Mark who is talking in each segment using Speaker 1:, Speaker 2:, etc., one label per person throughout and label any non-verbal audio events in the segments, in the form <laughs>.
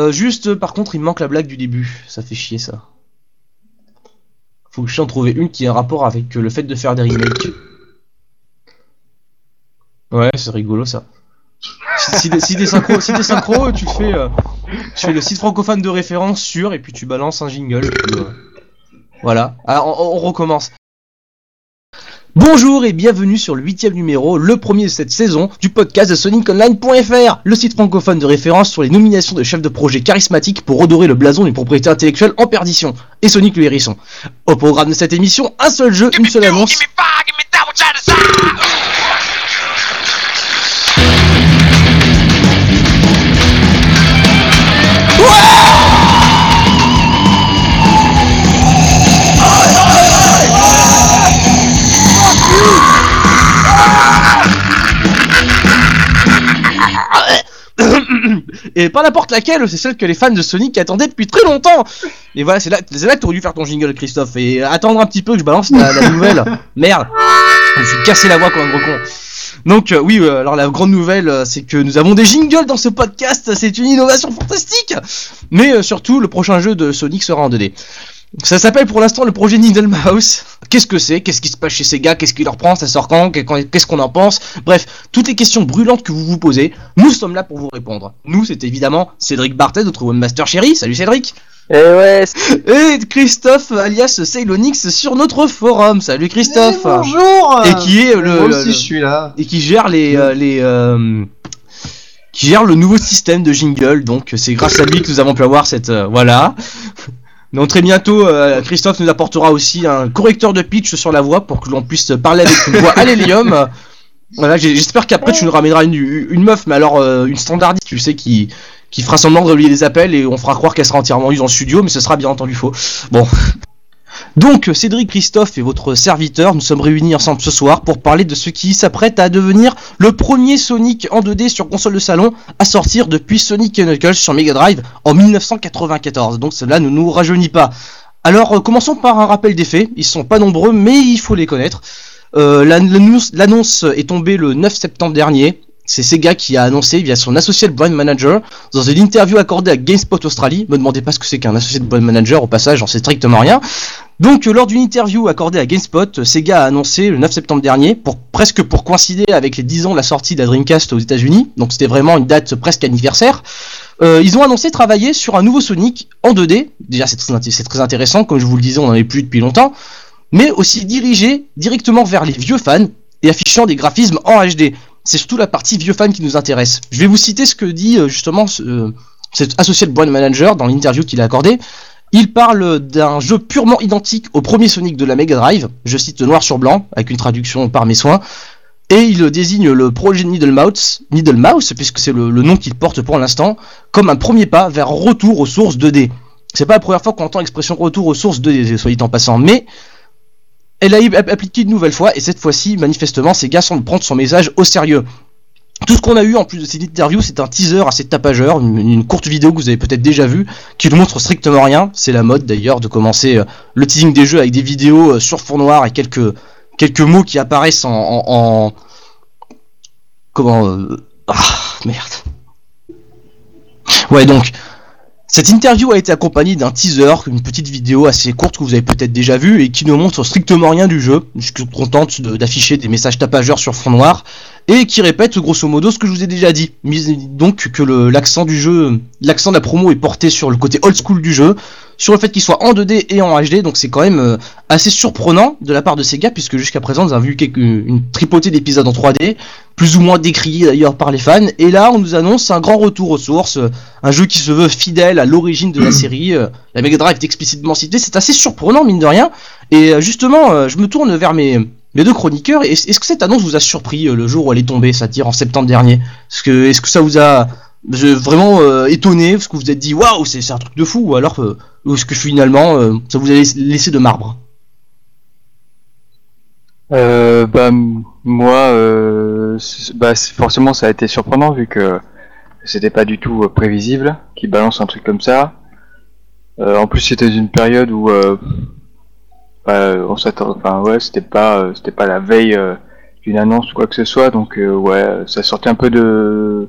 Speaker 1: Euh, juste, par contre, il manque la blague du début. Ça fait chier, ça. Faut que je en trouver une qui ait un rapport avec euh, le fait de faire des remakes. Ouais, c'est rigolo, ça. Si, si, synchro, euh, tu fais le site francophone de référence sur, et puis tu balances un jingle. voilà. Alors, on recommence. Bonjour et bienvenue sur le huitième numéro, le premier de cette saison, du podcast de SonicOnline.fr, le site francophone de référence sur les nominations de chefs de projet charismatiques pour redorer le blason d'une propriété intellectuelle en perdition, et Sonic le hérisson. Au programme de cette émission, un seul jeu, une seule annonce. <coughs> Et pas n'importe laquelle, c'est celle que les fans de Sonic attendaient depuis très longtemps. Et voilà, c'est là, c'est là que t'aurais dû faire ton jingle, Christophe, et attendre un petit peu que je balance la, la nouvelle. <laughs> Merde, je me suis cassé la voix comme un gros con. Donc euh, oui, euh, alors la grande nouvelle, euh, c'est que nous avons des jingles dans ce podcast. C'est une innovation fantastique. Mais surtout, le prochain jeu de Sonic sera en 2D. Ça s'appelle pour l'instant le projet Needle Mouse. Qu'est-ce que c'est? Qu'est-ce qui se passe chez Sega Qu'est-ce qui leur prend? Ça sort quand? Qu'est-ce qu'on en pense? Bref, toutes les questions brûlantes que vous vous posez, nous sommes là pour vous répondre. Nous, c'est évidemment Cédric Bartet, notre webmaster chéri. Salut Cédric
Speaker 2: Eh ouais,
Speaker 1: Et Christophe, alias Ceylonix, sur notre forum. Salut Christophe
Speaker 3: Eh, bonjour
Speaker 1: Et qui est le...
Speaker 3: Moi
Speaker 1: le-
Speaker 3: aussi
Speaker 1: le-
Speaker 3: je suis là.
Speaker 1: et qui gère les, euh, les euh, qui gère le nouveau système de jingle. Donc c'est grâce à lui que nous avons pu avoir cette euh, voilà. Donc très bientôt, euh, Christophe nous apportera aussi un correcteur de pitch sur la voix pour que l'on puisse parler avec une voix <laughs> à l'hélium. Voilà, j'espère qu'après tu nous ramèneras une, une meuf, mais alors euh, une standardiste, tu sais, qui qui fera semblant de relier les appels et on fera croire qu'elle sera entièrement use en studio, mais ce sera bien entendu faux. Bon. Donc, Cédric Christophe et votre serviteur, nous sommes réunis ensemble ce soir pour parler de ce qui s'apprête à devenir le premier Sonic en 2D sur console de salon à sortir depuis Sonic Knuckles sur Mega Drive en 1994. Donc cela ne nous rajeunit pas. Alors, euh, commençons par un rappel des faits. Ils sont pas nombreux, mais il faut les connaître. Euh, la- L'annonce l'annonce est tombée le 9 septembre dernier. C'est Sega qui a annoncé via son associé brand manager dans une interview accordée à GameSpot Australie. Me demandez pas ce que c'est qu'un associé de brand manager, au passage, j'en sais strictement rien. Donc, euh, lors d'une interview accordée à GameSpot, euh, Sega a annoncé le 9 septembre dernier, pour, presque pour coïncider avec les 10 ans de la sortie de la Dreamcast aux États-Unis, donc c'était vraiment une date presque anniversaire, euh, ils ont annoncé travailler sur un nouveau Sonic en 2D. Déjà, c'est très, intéressant, comme je vous le disais, on n'en est plus depuis longtemps, mais aussi dirigé directement vers les vieux fans et affichant des graphismes en HD. C'est surtout la partie vieux fans qui nous intéresse. Je vais vous citer ce que dit euh, justement euh, cet associé de brand manager dans l'interview qu'il a accordée. Il parle d'un jeu purement identique au premier Sonic de la Mega Drive, je cite noir sur blanc, avec une traduction par mes soins, et il désigne le projet Needle Mouse, Needle Mouse puisque c'est le, nom qu'il porte pour l'instant, comme un premier pas vers retour aux sources 2D. C'est pas la première fois qu'on entend l'expression retour aux sources 2D, soit dit en passant, mais elle a été appliquée une nouvelle fois, et cette fois-ci, manifestement, ces gars semblent prendre son message au sérieux. Tout ce qu'on a eu en plus de cette interview, c'est un teaser assez tapageur, une, courte vidéo que vous avez peut-être déjà vue, qui ne montre strictement rien. C'est la mode d'ailleurs de commencer euh, le teasing des jeux avec des vidéos euh, sur fond noir et quelques, quelques mots qui apparaissent en. en, en- Comment. euh, Ah, merde. Ouais, donc. Cette interview a été accompagnée d'un teaser, une petite vidéo assez courte que vous avez peut-être déjà vue et qui ne montre strictement rien du jeu. Je suis contente d'afficher des messages tapageurs sur fond noir et qui répète grosso modo ce que je vous ai déjà dit. Mis- Donc que l'accent du jeu, l'accent de la promo est porté sur le côté old school du jeu, sur le fait qu'il soit en 2D et en HD, donc c'est quand même euh, assez surprenant de la part de Sega puisque jusqu'à présent nous avons vu quelques- une tripotée d'épisodes en 3D, plus ou moins décriés d'ailleurs par les fans, et là on nous annonce un grand retour aux sources, euh, un jeu qui se veut fidèle à l'origine de la <clears throat> série, euh, la Mega Drive est explicitement citée, c'est assez surprenant mine de rien, et justement euh, je me tourne vers mes, deux chroniqueurs, est- est-ce que cette annonce vous a surpris le jour où elle est tombée, c'est-à-dire en septembre dernier? Est-ce que, est-ce que ça vous a vraiment euh, étonné, parce que vous vous êtes dit waouh c'est un truc de fou, ou alors euh, est-ce que finalement euh, ça vous a laissé- de marbre?
Speaker 2: Euh, bah moi, bah forcément ça a été surprenant vu que c'était pas du tout prévisible qu'ils balancent un truc comme ça. En plus c'était une période où bah, on s'attend, enfin ouais c'était pas c'était pas la veille d'une annonce ou quoi que ce soit donc ouais ça sortait un peu de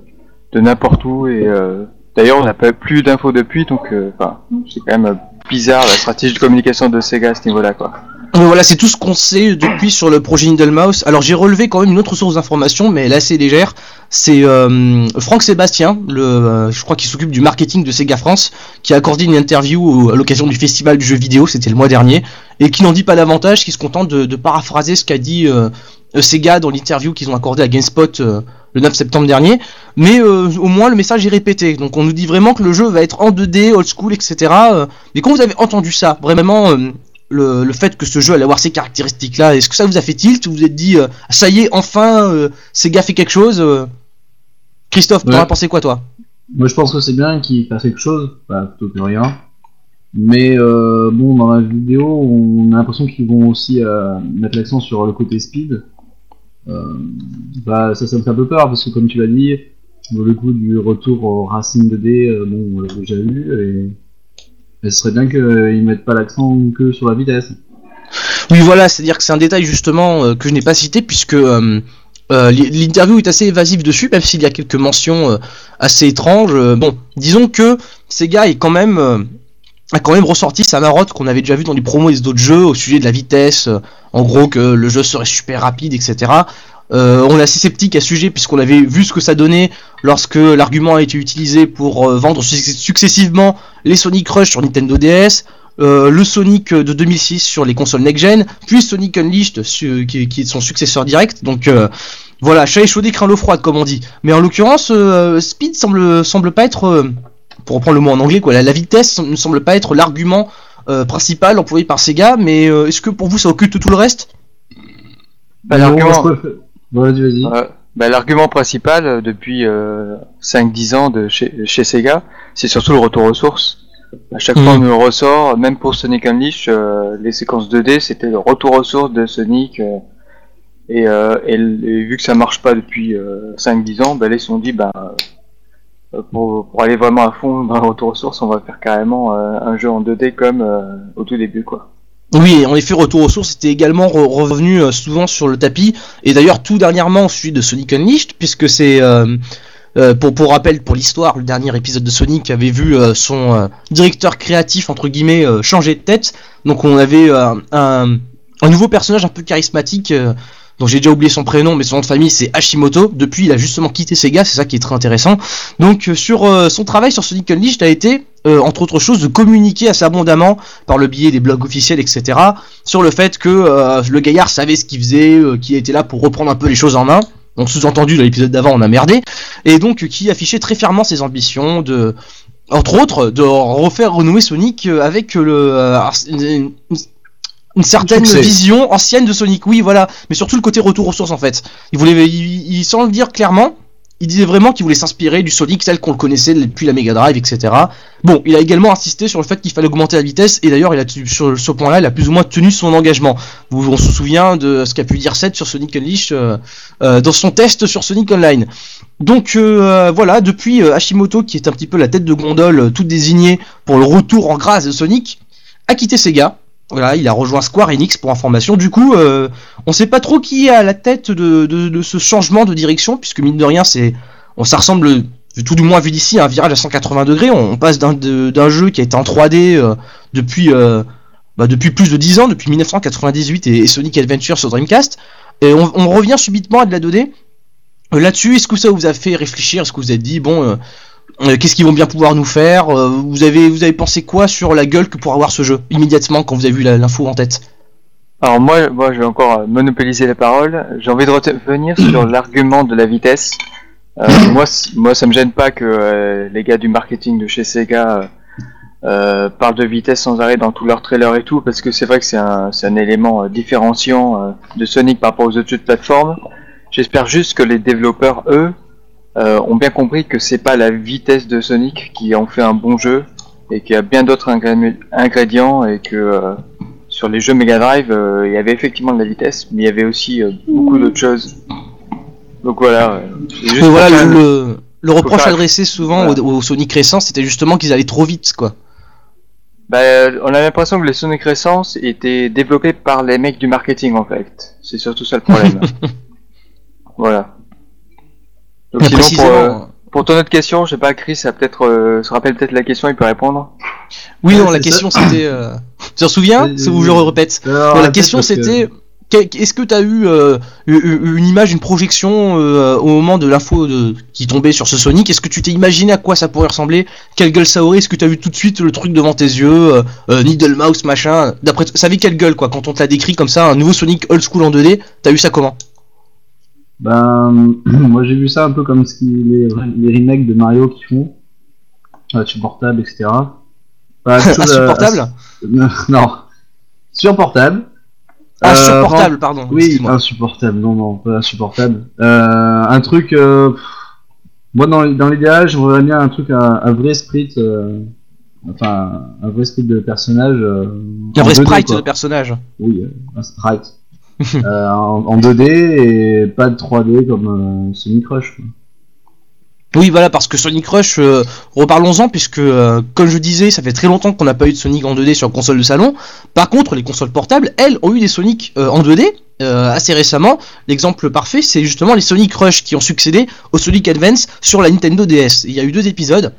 Speaker 2: de n'importe où et euh, D'ailleurs, on n'a pas plus d'infos depuis, donc enfin, c'est quand même bizarre la stratégie de communication de Sega à ce niveau-là, quoi.
Speaker 1: voilà, c'est tout ce qu'on sait depuis sur le projet Needle Mouse. Alors j'ai relevé quand même une autre source d'information, mais elle est assez légère. C'est euh, Franck Sébastien, le, euh, je crois qu'il s'occupe du marketing de Sega France, qui a accordé une interview à l'occasion du festival du jeu vidéo, c'était le mois dernier, et qui n'en dit pas davantage, qui se contente de, paraphraser ce qu'a dit euh, Sega dans l'interview qu'ils ont accordé à GameSpot le 9 septembre dernier, mais au moins le message est répété. Donc on nous dit vraiment que le jeu va être en 2D, old school, etc. mais quand vous avez entendu ça, vraiment le, fait que ce jeu allait avoir ces caractéristiques-là Est-ce que ça vous a fait tilt Vous vous êtes dit, euh, ça y est, enfin, euh, Sega fait quelque chose euh? Christophe, tu en as pensé quoi, toi?
Speaker 3: Moi, je pense que c'est bien qu'il fasse quelque chose, plutôt que rien. Mais bon, dans la vidéo, on a l'impression qu'ils vont aussi mettre l'accent sur le côté speed. Bah, ça, ça me fait un peu peur parce que, comme tu l'as dit, le coup du retour au Racing 2D, bon, on l'a déjà vu. Et ce serait bien qu'ils mettent pas l'accent que sur la vitesse.
Speaker 1: Oui, voilà, c'est-à-dire que c'est un détail justement euh, que je n'ai pas cité puisque euh, euh, l'interview est assez évasive dessus, même s'il y a quelques mentions assez étranges. bon, disons que Sega est quand même a quand même ressorti sa marotte qu'on avait déjà vu dans les promos des autres jeux au sujet de la vitesse, en gros que le jeu serait super rapide, etc. Euh, on est assez sceptique à ce sujet puisqu'on avait vu ce que ça donnait lorsque l'argument a été utilisé pour euh, vendre successivement les Sonic Rush sur Nintendo DS, euh, le Sonic de 2006 sur les consoles next-gen, puis Sonic Unleashed qui, est son successeur direct. Donc voilà, chat échaudé craint l'eau froide comme on dit. Mais en l'occurrence, Speed semble, semble pas être, pour reprendre le mot en anglais, quoi, la, vitesse ne semble pas être l'argument principal employé par Sega. Mais est-ce que pour vous ça occulte tout le reste?
Speaker 2: Bah, bah, l'argument principal euh, depuis 5-10 euh, ans de chez, chez Sega, c'est surtout le retour aux sources. À chaque fois mm. on me ressort, même pour Sonic Unleashed, euh, les séquences 2D, c'était le retour aux sources de Sonic. et, vu que ça marche pas depuis 5-10 ans, bah, ils se sont dit, bah, pour, aller vraiment à fond dans retour aux sources, on va faire carrément un jeu en 2D comme au tout début. quoi.
Speaker 1: Oui, en effet, Retour aux sources était également revenu euh, souvent sur le tapis, et d'ailleurs tout dernièrement celui de Sonic Unleashed, puisque c'est, euh, euh, pour, rappel, pour l'histoire, le dernier épisode de Sonic avait vu son directeur créatif, entre guillemets, changer de tête, donc on avait un, nouveau personnage un peu charismatique donc j'ai déjà oublié son prénom, mais son nom de famille c'est Hashimoto. Depuis, il a justement quitté Sega, c'est ça qui est très intéressant. Donc euh, sur euh, son travail sur Sonic Unleashed a été, euh, entre autres choses, de communiquer assez abondamment par le biais des blogs officiels, etc., sur le fait que le gaillard savait ce qu'il faisait, qu'il était là pour reprendre un peu les choses en main. Donc sous-entendu, dans l'épisode d'avant, on a merdé. Et donc qui affichait très fièrement ses ambitions de entre autres, de refaire renouer Sonic avec le, certaine vision ancienne de Sonic, oui, voilà, mais surtout le côté retour aux sources en fait. Il voulait, il, sans le dire clairement, il disait vraiment qu'il voulait s'inspirer du Sonic tel qu'on le connaissait depuis la Mega Drive, etc. Bon, il a également insisté sur le fait qu'il fallait augmenter la vitesse, et d'ailleurs, il a sur ce point-là, il a plus ou moins tenu son engagement. on se souvient de ce qu'a pu dire Seth sur Sonic Unleashed euh, euh, dans son test sur Sonic Online. Donc euh, voilà, depuis Hashimoto, qui est un petit peu la tête de gondole toute désignée pour le retour en grâce de Sonic, a quitté Sega voilà, il a rejoint Square Enix pour information. Du coup, euh, on sait pas trop qui est à la tête de, ce changement de direction, puisque mine de rien, c'est, on ça ressemble, tout du moins vu d'ici, un virage à 180 degrés. On, passe d'un, jeu qui a été en 3D euh, depuis, euh, bah, depuis plus de 10 ans, depuis 1998 et, Sonic Adventure sur Dreamcast, et on, on, revient subitement à de la 2D. Là-dessus, est-ce que ça vous a fait réfléchir? Est-ce que vous avez dit, bon, euh, qu'est-ce qu'ils vont bien pouvoir nous faire euh, vous, avez, vous avez pensé quoi sur la gueule que pourra avoir ce jeu immédiatement quand vous avez vu l'info en tête?
Speaker 2: Alors moi, moi je vais encore monopoliser la parole. J'ai envie de revenir sur <clears throat> l'argument de la vitesse. Euh, <clears throat> moi, moi, ça me gêne pas que les gars du marketing de chez Sega parlent de vitesse sans arrêt dans tous leurs trailers et tout, parce que c'est vrai que c'est un, un, élément différenciant de Sonic par rapport aux autres jeux de plateforme. J'espère juste que les développeurs, eux, euh, ont bien compris que c'est pas la vitesse de Sonic qui en fait un bon jeu et qu'il y a bien d'autres ingrédients et que euh, sur les jeux Mega Drive euh, il y avait effectivement de la vitesse mais il y avait aussi beaucoup d'autres choses. Donc voilà,
Speaker 1: voilà le, le, reproche adressé souvent aux, Sonic récents c'était justement qu'ils allaient trop vite quoi.
Speaker 2: Bah, on a l'impression que les Sonic récents étaient développés par les mecs du marketing en fait. C'est surtout ça le problème. <laughs> Voilà
Speaker 1: donc, sinon, pour, euh,
Speaker 2: pour ton autre question, je sais pas, Chris a peut-être euh, se rappelle peut-être la question, il peut répondre.
Speaker 1: Oui,
Speaker 3: Ouais,
Speaker 1: non, la question c'était. euh, Tu t'en souviens?
Speaker 3: Euh,
Speaker 1: C'est où je le répète? Non, la question c'était. que- Est-ce que tu as eu euh, une image, une projection euh, au moment de l'info de- qui tombait sur ce Sonic? Est-ce que tu t'es imaginé à quoi ça pourrait ressembler? Quelle gueule ça aurait? Est-ce que tu as vu tout de suite le truc devant tes yeux Needle Mouse, machin? D'après, ça avait quelle gueule quoi Quand on te l'a décrit comme ça, un nouveau Sonic old school en 2D, t'as eu ça comment?
Speaker 3: Ben, <clears throat> moi j'ai vu ça un peu comme ce qui, les, les remakes de Mario qui font, euh, sur portable, etc. Chose, euh,
Speaker 1: Insupportable
Speaker 3: euh, non, sur portable.
Speaker 1: Ah,
Speaker 3: Euh,
Speaker 1: Insupportable, pardon.
Speaker 3: Oui, insupportable, non, non, pas insupportable. Euh, un truc, euh, moi dans, dans l'idéal, j'aimerais bien un truc, un, un vrai sprite, euh, enfin, un vrai sprite de personnage. Euh,
Speaker 1: Un vrai
Speaker 3: 2D,
Speaker 1: sprite de personnage.
Speaker 3: Oui, euh, un sprite. <laughs> euh, en, en 2D et pas de 3D comme euh, Sonic Rush. quoi.
Speaker 1: Oui, voilà, parce que Sonic Rush, euh, reparlons-en, puisque, euh, comme je disais, ça fait très longtemps qu'on n'a pas eu de Sonic en 2D sur console de salon. Par contre, les consoles portables, elles, ont eu des Sonic euh, en 2D euh, assez récemment. L'exemple parfait, c'est justement les Sonic Rush qui ont succédé au Sonic Advance sur la Nintendo DS. Il y a eu deux épisodes.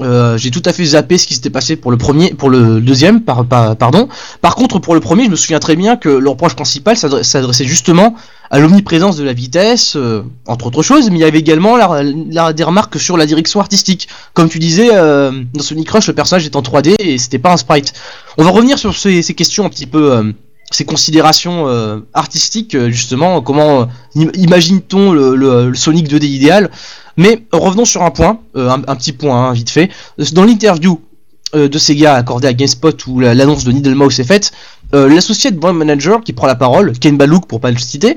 Speaker 1: Euh, j'ai tout à fait zappé ce qui s'était passé pour le premier, pour le deuxième, par, par- pardon. Par contre, pour le premier, je me souviens très bien que leur reproche principal s'adre- s'adressait justement à l'omniprésence de la vitesse, euh, entre autres choses, mais il y avait également la, des remarques sur la direction artistique. Comme tu disais, euh, dans Sonic Rush, le personnage est en 3D et c'était pas un sprite. On va revenir sur ces, ces questions un petit peu, euh, ces considérations euh, artistiques, euh, justement, comment euh, im- imagine-t-on le, le- le Sonic 2D idéal? Mais revenons sur un point, euh, un, petit point, hein, vite fait. Dans l'interview euh, de Sega accordée à GameSpot où la- l'annonce de Needle Mouse est faite, euh, l'associé de brand manager qui prend la parole, Ken Balouk pour pas le citer,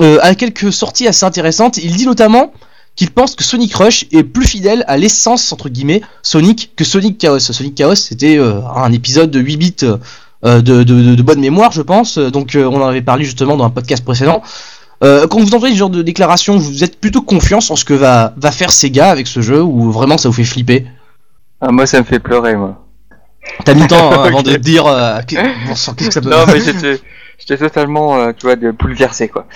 Speaker 1: euh, a quelques sorties assez intéressantes. Il dit notamment qu'il pense que Sonic Rush est plus fidèle à l'essence entre guillemets Sonic que Sonic Chaos. Sonic Chaos c'était un épisode de 8 bits de, de- bonne mémoire je pense, donc on en avait parlé justement dans un podcast précédent. Euh, quand vous entendez ce genre de déclaration, vous êtes plutôt confiance en ce que va, va faire Sega avec ce jeu ou vraiment ça vous fait flipper?
Speaker 2: Ah, moi, ça me fait pleurer, moi.
Speaker 1: T'as mis le temps hein, <laughs> avant de te dire euh, que- bon sang, qu'est-ce que ça peut
Speaker 2: non, <laughs> mais j'étais, totalement, euh, tu vois, de bouleversé, quoi.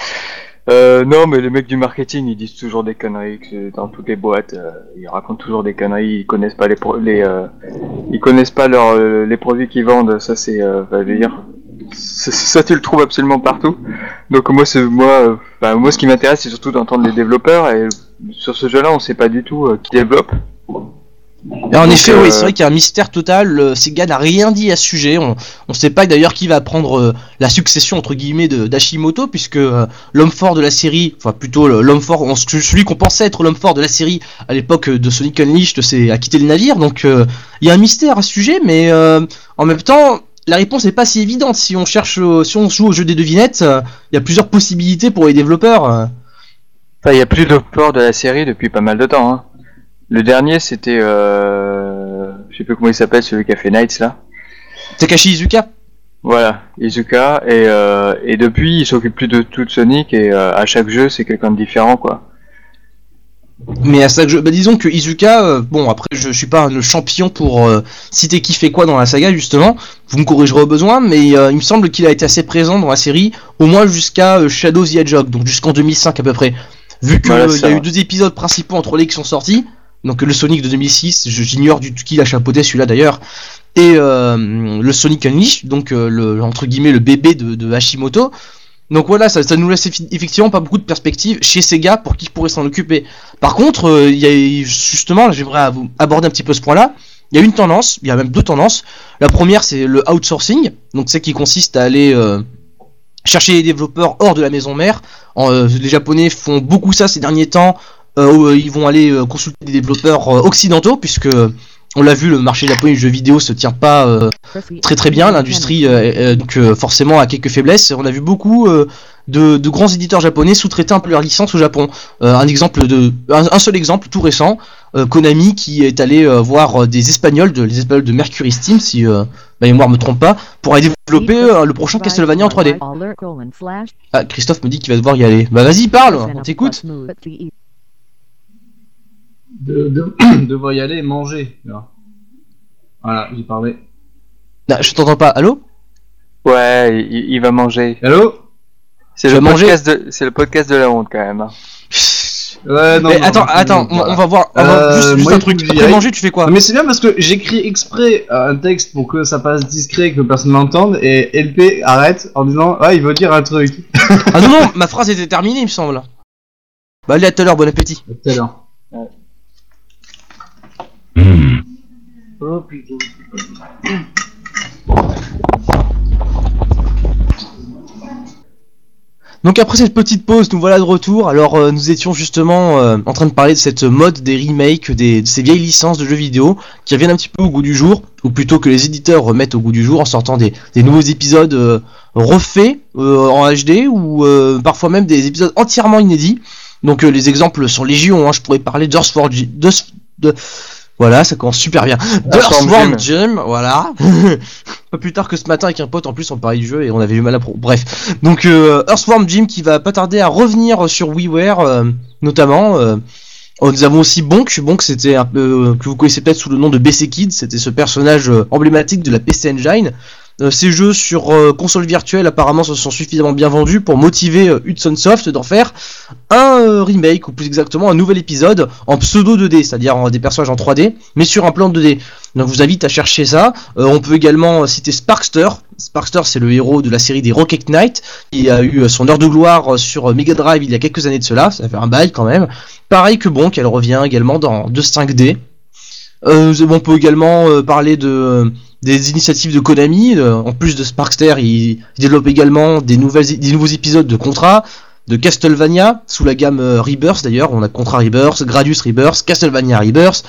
Speaker 2: Euh, non, mais les mecs du marketing, ils disent toujours des conneries que dans toutes les boîtes. euh, ils racontent toujours des conneries. Ils connaissent pas les, pro- les, euh, ils connaissent pas les produits qu'ils vendent. Ça, c'est, enfin, je veux dire, ça, tu le trouves absolument partout. Donc moi, c'est moi, euh, enfin, moi, ce qui m'intéresse, c'est surtout d'entendre les développeurs. Et sur ce jeu-là, on sait pas du tout euh, qui développe.
Speaker 1: Et en
Speaker 2: Donc,
Speaker 1: effet,
Speaker 2: euh,
Speaker 1: oui, c'est vrai qu'il y a un mystère total. euh, Sega n'a rien dit à ce sujet. On ne sait pas d'ailleurs qui va prendre euh, la succession entre guillemets de d'Hashimoto, puisque euh, l'homme fort de la série, enfin plutôt l'homme fort, on- celui qu'on pensait être l'homme fort de la série à l'époque de Sonic Unleashed, c'est a quitté le navire. Donc euh, il y a un mystère à ce sujet, mais euh, en même temps. La réponse n'est pas si évidente. Si on cherche, si on joue au jeu des devinettes, euh, il y a plusieurs possibilités pour les développeurs. euh.
Speaker 2: Enfin, il y a plus de port de la série depuis pas mal de temps. Hein. Le dernier, c'était, euh, je sais plus comment il s'appelle, celui qui a fait Knights là.
Speaker 1: Takashi Izuka.
Speaker 2: Voilà, Izuka. Et, euh, et depuis, il s'occupe plus de tout de Sonic et euh, à chaque jeu, c'est quelqu'un de différent, quoi.
Speaker 1: Mais à ça que je, bah disons que Izuka, euh, bon après je, je suis pas le champion pour euh, citer qui fait quoi dans la saga justement, vous me corrigerez au besoin, mais euh, il me semble qu'il a été assez présent dans la série, au moins jusqu'à Shadow the Hedgehog, donc jusqu'en 2005 à peu près. Vu qu'il
Speaker 2: Voilà,
Speaker 1: y a eu deux épisodes principaux entre les qui sont sortis, donc le Sonic de 2006, je- j'ignore du tout qui l'a chapeauté celui-là d'ailleurs, et le Sonic Unleashed, donc le, entre guillemets le bébé de, de Hashimoto. Donc voilà, ça, nous laisse effectivement pas beaucoup de perspectives chez Sega pour qui pourrait s'en occuper. Par contre, euh, il y a justement, j'aimerais aborder un petit peu ce point-là. Il y a une tendance, il y a même deux tendances. La première, c'est le outsourcing, donc c'est qui consiste à aller euh, chercher les développeurs hors de la maison mère. Euh, les Japonais font beaucoup ça ces derniers temps. euh, où, ils vont aller consulter des développeurs occidentaux, puisque on l'a vu, le marché japonais du jeu vidéo se tient pas euh, très très bien. L'industrie euh, euh, donc forcément a quelques faiblesses. On a vu beaucoup de, grands éditeurs japonais sous-traiter un peu leur licence au Japon. Un exemple un, seul exemple tout récent, Konami qui est allé voir des Espagnols de les Espagnols de Mercury Steam si ma mémoire me trompe pas pour aller développer le prochain Castlevania en 3D. Ah Christophe me dit qu'il va devoir y aller. Bah vas-y parle, on t'écoute.
Speaker 3: De, de, devoir y aller et manger. là. Voilà, j'ai parlé.
Speaker 1: Ah, je t'entends pas. Allô?
Speaker 2: Ouais, il, il va manger.
Speaker 3: Allô?
Speaker 2: C'est le, podcast de, c'est le podcast de la honte quand même. hein.
Speaker 3: Ouais, non,
Speaker 1: Mais
Speaker 3: non,
Speaker 1: attends,
Speaker 3: non,
Speaker 1: attends,
Speaker 3: non,
Speaker 1: on, on va voir. on va-
Speaker 3: Euh,
Speaker 1: juste juste
Speaker 3: moi,
Speaker 1: un truc. Après manger, tu fais quoi?
Speaker 3: Mais c'est bien parce que j'écris exprès un texte pour que ça passe discret, que personne n'entende, et LP arrête en disant Ah, il veut dire un truc.
Speaker 1: Ah non, non, <laughs> ma phrase était terminée, il me semble. Bah, allez, à tout à l'heure, bon appétit.
Speaker 3: À tout à l'heure.
Speaker 2: Putain.
Speaker 1: Donc après cette petite pause, nous voilà de retour. Alors euh, nous étions justement euh, en train de parler de cette mode des remakes, des, de ces vieilles licences de jeux vidéo qui reviennent un petit peu au goût du jour, ou plutôt que les éditeurs remettent au goût du jour en sortant des, nouveaux épisodes euh, refaits en HD ou parfois même des épisodes entièrement inédits. Donc les exemples sont légion. Hein. Je pourrais parler de voilà, ça commence super bien.
Speaker 2: Earthworm
Speaker 1: D'Earthworm Jim, voilà. <laughs> Pas plus tard que ce matin avec un pote, en plus on parlait du jeu et on avait eu mal à pro. Bref, donc euh, Earthworm Jim qui va pas tarder à revenir sur WiiWare, euh, notamment. euh, oh, nous avons aussi Bonk, Bonk c'était un peu que vous connaissez peut-être sous le nom de BC Kid, c'était ce personnage emblématique de la PC Engine. Euh, ces jeux sur euh, console virtuelle apparemment se sont suffisamment bien vendus pour motiver euh, Hudson Soft d'en faire un remake ou plus exactement un nouvel épisode en pseudo 2D, c'est-à-dire des personnages en 3D, mais sur un plan 2D. Donc je vous invite à chercher ça. On peut également citer Sparkster. Sparkster c'est le héros de la série des Rocket Knight qui a eu son heure de gloire sur Mega Drive il y a quelques années de cela, ça fait un bail quand même. Pareil que bon qu'elle revient également dans 2 5D. Euh, on peut également euh, parler de des initiatives de Konami. Euh, en plus de Sparkster, il, développe également des nouvelles des nouveaux épisodes de Contra, de Castlevania sous la gamme euh, Rebirth d'ailleurs. On a Contra Rebirth, Gradius Rebirth, Castlevania Rebirth.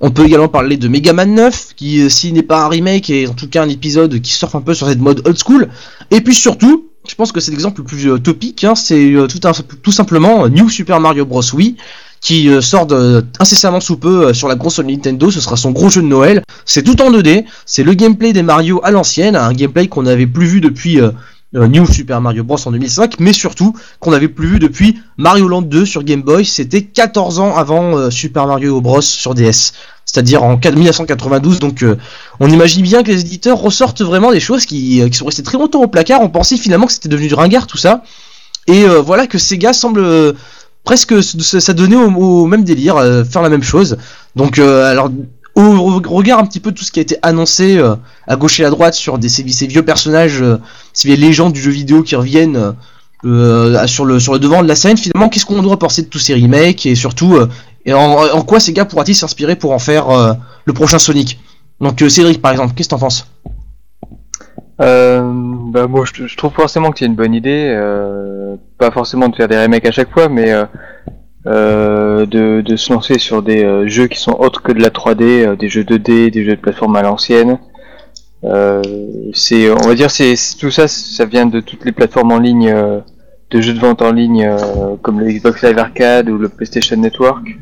Speaker 1: On peut également parler de Mega Man 9, qui euh, s'il n'est pas un remake, est en tout cas un épisode qui surfe un peu sur cette mode old school. Et puis surtout, je pense que c'est l'exemple le plus euh, topique, hein, c'est euh, tout, simplement euh, New Super Mario Bros. Wii, qui euh, sort de- incessamment sous peu euh, sur la console Nintendo, ce sera son gros jeu de Noël. C'est tout en 2D, c'est le gameplay des Mario à l'ancienne, un gameplay qu'on n'avait plus vu depuis euh, New Super Mario Bros. en 2005, mais surtout qu'on n'avait plus vu depuis Mario Land 2 sur Game Boy, c'était 14 ans avant Super Mario Bros. sur DS. C'est-à-dire en 4- 1992, donc on imagine bien que les éditeurs ressortent vraiment des choses qui, qui sont restées très longtemps au placard. On pensait finalement que c'était devenu du ringard tout ça. Et voilà que Sega semble presque s- s'adonner au, même délire, euh, faire la même chose. Donc euh, alors au, regard un petit peu tout ce qui a été annoncé euh, à gauche et à droite sur des, ces, ces vieux personnages, ces légendes du jeu vidéo qui reviennent sur, le, devant de la scène, finalement qu'est-ce qu'on doit penser de tous ces remakes et surtout en, quoi Sega pourra-t-il s'inspirer pour en faire le prochain Sonic? Donc Cédric par exemple, qu'est-ce que t'en penses?
Speaker 2: Euh, bah moi je, trouve forcément que c'est une bonne idée, euh, pas forcément de faire des remakes à chaque fois, mais euh, euh, de, de se lancer sur des euh, jeux qui sont autres que de la 3D, euh, des jeux 2D, des jeux de plateforme à l'ancienne. C'est, on va dire, c'est tout ça, ça vient de toutes les plateformes en ligne, de jeux de vente en ligne, comme le Xbox Live Arcade ou le PlayStation Network,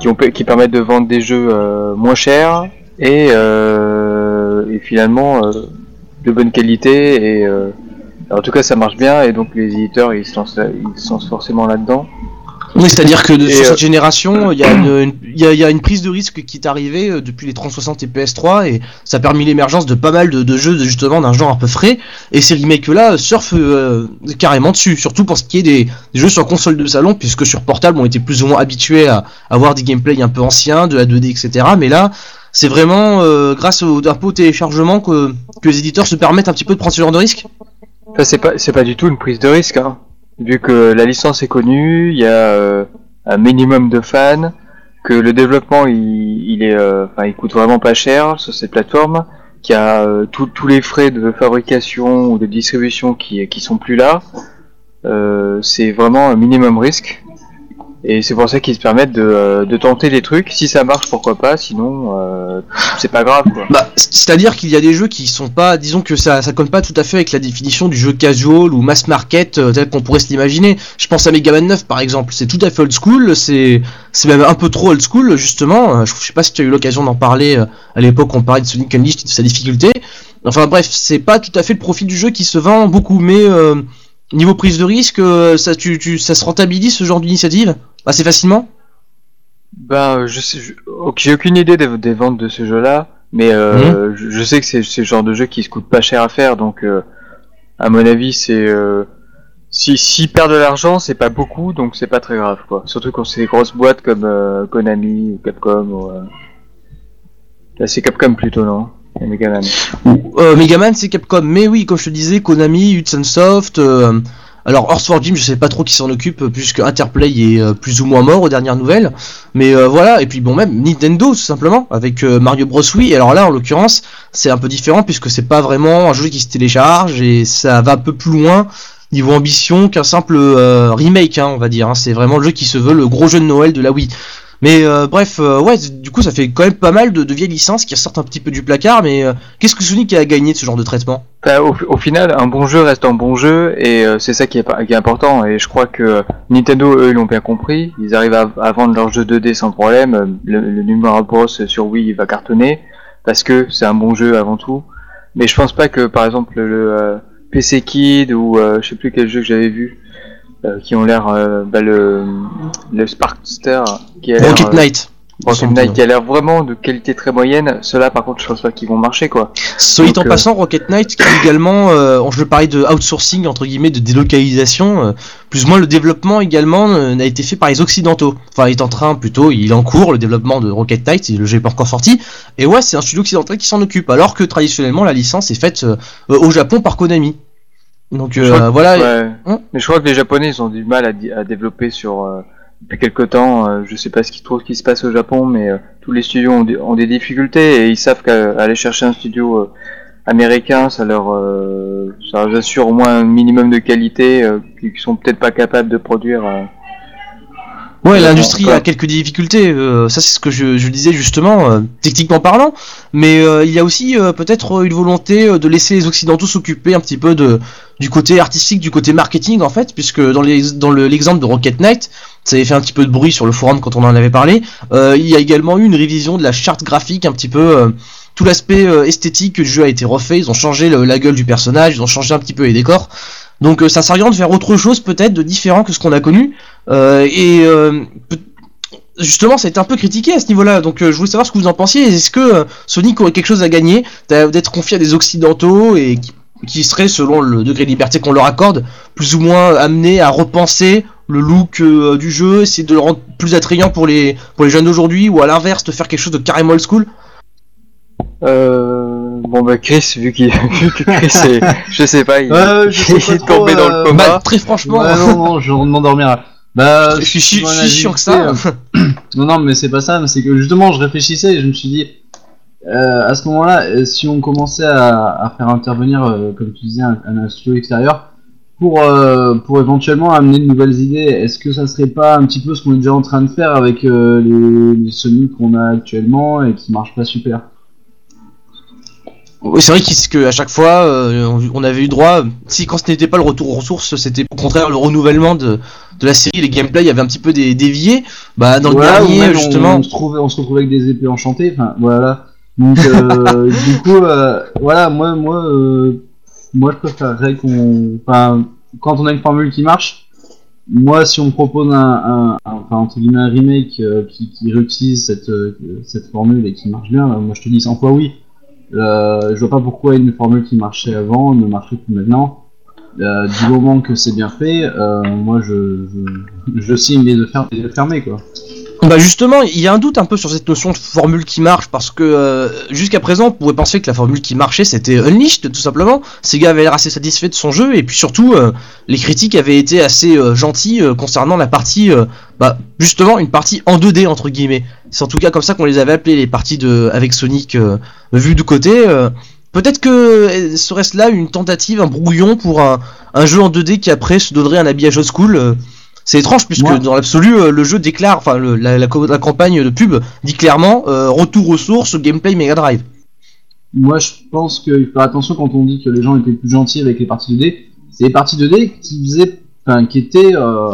Speaker 2: qui, ont, qui permettent de vendre des jeux moins chers et, et finalement de bonne qualité et euh, en tout cas ça marche bien et donc les éditeurs ils se lancent, ils se lancent forcément là-dedans.
Speaker 1: Oui, c'est-à-dire que de, sur
Speaker 2: euh,
Speaker 1: cette génération, il y, a une- une- il y, a, il y a une prise de risque qui est arrivée euh, depuis les 360 et PS3 et ça a permis l'émergence de pas mal de, de jeux de, justement d'un genre un peu frais et ces remakes-là surfent euh, carrément dessus, surtout pour ce qui est des, des jeux sur console de salon puisque sur portable on était plus ou moins habitués à avoir des gameplays un peu anciens, de la 2D etc. Mais là c'est vraiment euh, grâce au, un peu au téléchargement que, que les éditeurs se permettent un petit peu de prendre ce genre de risque.
Speaker 2: Enfin, c'est pas c'est pas du tout une prise de risque hein. Vu que la licence est connue, il y a euh, un minimum de fans, que le développement il, il est euh, enfin il coûte vraiment pas cher sur cette plateforme, qu'il y a euh, tous les frais de fabrication ou de distribution qui qui sont plus là. Euh, c'est vraiment un minimum risque. Et c'est pour ça qu'ils se permettent de, euh, de tenter des trucs. Si ça marche, pourquoi pas. Sinon, euh, c'est pas grave. Quoi.
Speaker 1: Bah, c'est-à-dire qu'il y a des jeux qui sont pas, disons que ça, ça colle pas tout à fait avec la définition du jeu casual ou mass market euh, tel qu'on pourrait se l'imaginer. Je pense à Mega Man 9 par exemple, c'est tout à fait old school, c'est, c'est même un peu trop old school justement. Euh, Je, sais pas si tu as eu l'occasion d'en parler à l'époque, on parlait de Sonic Unleashed et de sa difficulté. Enfin bref, c'est pas tout à fait le profil du jeu qui se vend beaucoup, mais euh, niveau prise de risque, ça, tu, tu, ça se rentabilise ce genre d'initiative? Assez facilement?
Speaker 2: Ben, je sais, je- ok, j'ai aucune idée des, des ventes de ce jeu-là, mais euh, je, je sais que c'est c'est le genre de jeu qui se coûte pas cher à faire, donc euh, à mon avis c'est euh, si s'ils perdent de l'argent, c'est pas beaucoup, donc c'est pas très grave, quoi. Surtout quand c'est des grosses boîtes comme euh, Konami ou Capcom. Ou, euh, Là, c'est Capcom plutôt, non? Et Megaman.
Speaker 1: Euh, Megaman c'est Capcom, mais oui, comme je te disais, Konami, Hudson Soft. euh, alors Horse for Jim, je sais pas trop qui s'en occupe, euh, puisque Interplay est euh, plus ou moins mort aux dernières nouvelles. Mais euh, voilà, et puis bon, même Nintendo, tout simplement, avec Mario Bros. Wii. Alors là, en l'occurrence, c'est un peu différent, puisque c'est pas vraiment un jeu qui se télécharge, et ça va un peu plus loin niveau ambition qu'un simple remake, hein, on va dire. hein. C'est vraiment le jeu qui se veut le gros jeu de Noël de la Wii. Mais euh, bref, euh, ouais, du coup, ça fait quand même pas mal de, vieilles licences qui ressortent un petit peu du placard. Mais euh, qu'est-ce que Sonic a gagné de ce genre de traitement?
Speaker 2: Enfin, au, final, un bon jeu reste un bon jeu, et euh, c'est ça qui est, important. Et je crois que Nintendo, eux, ils l'ont bien compris. Ils arrivent à, vendre leur jeu 2D sans problème. Le, le numéro Bros sur Wii, il va cartonner parce que c'est un bon jeu avant tout. Mais je pense pas que, par exemple, le PC Kid ou je sais plus quel jeu que j'avais vu, euh, qui ont l'air, euh, bah, le, le Sparkster, qui a
Speaker 1: Rocket
Speaker 2: euh,
Speaker 1: Knight.
Speaker 2: Rocket Knight, qui a l'air vraiment de qualité très moyenne. Ceux-là, par contre, je pense pas qu'ils vont marcher, quoi.
Speaker 1: Soit en passant, Rocket Knight, qui également, euh, je parlais de outsourcing, entre guillemets, de délocalisation, euh, plus ou moins le développement également euh, n'a été fait par les Occidentaux. Enfin, il est en train, plutôt, il est en cours, le développement de Rocket Knight, le jeu n'est pas encore sorti. Et ouais, c'est un studio occidental qui s'en occupe, alors que traditionnellement, la licence est faite au Japon par Konami. Donc euh,
Speaker 2: que-
Speaker 1: voilà,
Speaker 2: ouais.
Speaker 1: Hein
Speaker 2: Mais je crois que les Japonais ils ont du mal à, à développer sur euh, depuis quelque temps. euh, je sais pas ce qui trop ce qui se passe au Japon, mais euh, tous les studios ont des, ont des difficultés et ils savent qu'aller chercher un studio euh, américain, ça leur euh, ça leur assure au moins un minimum de qualité euh, qu'ils sont peut-être pas capables de produire. Euh.
Speaker 1: Ouais,
Speaker 2: Ouais,
Speaker 1: l'industrie a quelques difficultés. euh, ça, c'est ce que je, je disais justement, euh, techniquement parlant. Mais euh, il y a aussi euh, peut-être une volonté euh, de laisser les occidentaux s'occuper un petit peu de du côté artistique, du côté marketing en fait, puisque dans les dans le- l'exemple de Rocket Knight, ça avait fait un petit peu de bruit sur le forum quand on en avait parlé. euh, il y a également eu une révision de la charte graphique, un petit peu. euh, tout l'aspect euh, esthétique du jeu a été refait, ils ont changé le- la gueule du personnage, ils ont changé un petit peu les décors. Donc euh, ça s'oriente vers autre chose peut-être de différent que ce qu'on a connu. Euh, et euh, justement, ça a été un peu critiqué à ce niveau-là. Donc, euh, je voulais savoir ce que vous en pensiez. Est-ce que euh, Sonic aurait quelque chose à gagner d'être confié à des occidentaux et qui, qui seraient, selon le degré de liberté qu'on leur accorde, plus ou moins amenés à repenser le look euh, du jeu, essayer de le rendre plus attrayant pour les pour les jeunes d'aujourd'hui, ou à l'inverse, de faire quelque chose de carrément old school?
Speaker 2: Euh, bon bah Chris, vu qu'il <laughs> Chris est, je sais pas, il,
Speaker 3: Ouais, ouais, je <laughs> sais
Speaker 2: il
Speaker 3: pas
Speaker 2: est
Speaker 3: trop,
Speaker 2: tombé dans le coma.
Speaker 1: Bah, très franchement,
Speaker 3: Ouais, non, non, je vais m'endormir. Bah,
Speaker 1: je suis si
Speaker 3: avis
Speaker 1: chiant que ça.
Speaker 3: euh, <clears throat> Non, non, mais c'est pas ça, mais c'est que justement, je réfléchissais et je me suis dit, euh, à ce moment-là, euh, si on commençait à, à faire intervenir, euh, comme tu disais, un, un studio extérieur, pour, euh, pour éventuellement amener de nouvelles idées, est-ce que ça serait pas un petit peu ce qu'on est déjà en train de faire avec les, les qu'on a actuellement et qui marchent pas super?
Speaker 1: C'est vrai qu'à chaque fois, euh, on- avait eu droit. Si quand ce n'était pas le retour aux ressources, c'était au contraire le renouvellement de, de la série. Les gameplays avaient un petit peu des, dévié. Bah dans
Speaker 3: Voilà,
Speaker 1: le dernier,
Speaker 3: on-
Speaker 1: justement.
Speaker 3: on, se on se retrouve avec des épées enchantées, enfin voilà. Donc euh, <laughs> du coup, euh, voilà, moi, moi, euh, moi, je préférerais qu'on, enfin, quand on a une formule qui marche, moi, si on me propose un, un, un- enfin entre guillemets un remake qui, qui réutilise cette, cette formule et qui marche bien, moi je te dis 100 fois oui. Euh, je vois pas pourquoi une formule qui marchait avant ne marcherait plus maintenant. Euh, du moment que c'est bien fait, euh, moi je, je, je signe les fermés quoi.
Speaker 1: Bah justement, il y a un doute un peu sur cette notion de formule qui marche parce que euh, jusqu'à présent, on pouvait penser que la formule qui marchait c'était Unleashed tout simplement. Sega avait l'air assez satisfait de son jeu et puis surtout, euh, les critiques avaient été assez euh, gentilles euh, concernant la partie, euh, bah justement une partie en 2D entre guillemets. C'est en tout cas comme ça qu'on les avait appelées les parties de avec Sonic vues de côté. Peut-être que serait-ce là une tentative, un brouillon pour un, un jeu en 2D qui après se donnerait un habillage old school. C'est étrange puisque dans l'absolu euh, le jeu déclare, enfin la, la co- la campagne de pub dit clairement euh, retour aux sources, gameplay Mega Drive.
Speaker 3: Moi, je pense qu'il faut faire attention quand on dit que les gens étaient plus gentils avec les parties 2D. C'est les parties 2D qui faisaient, enfin, qui étaient euh,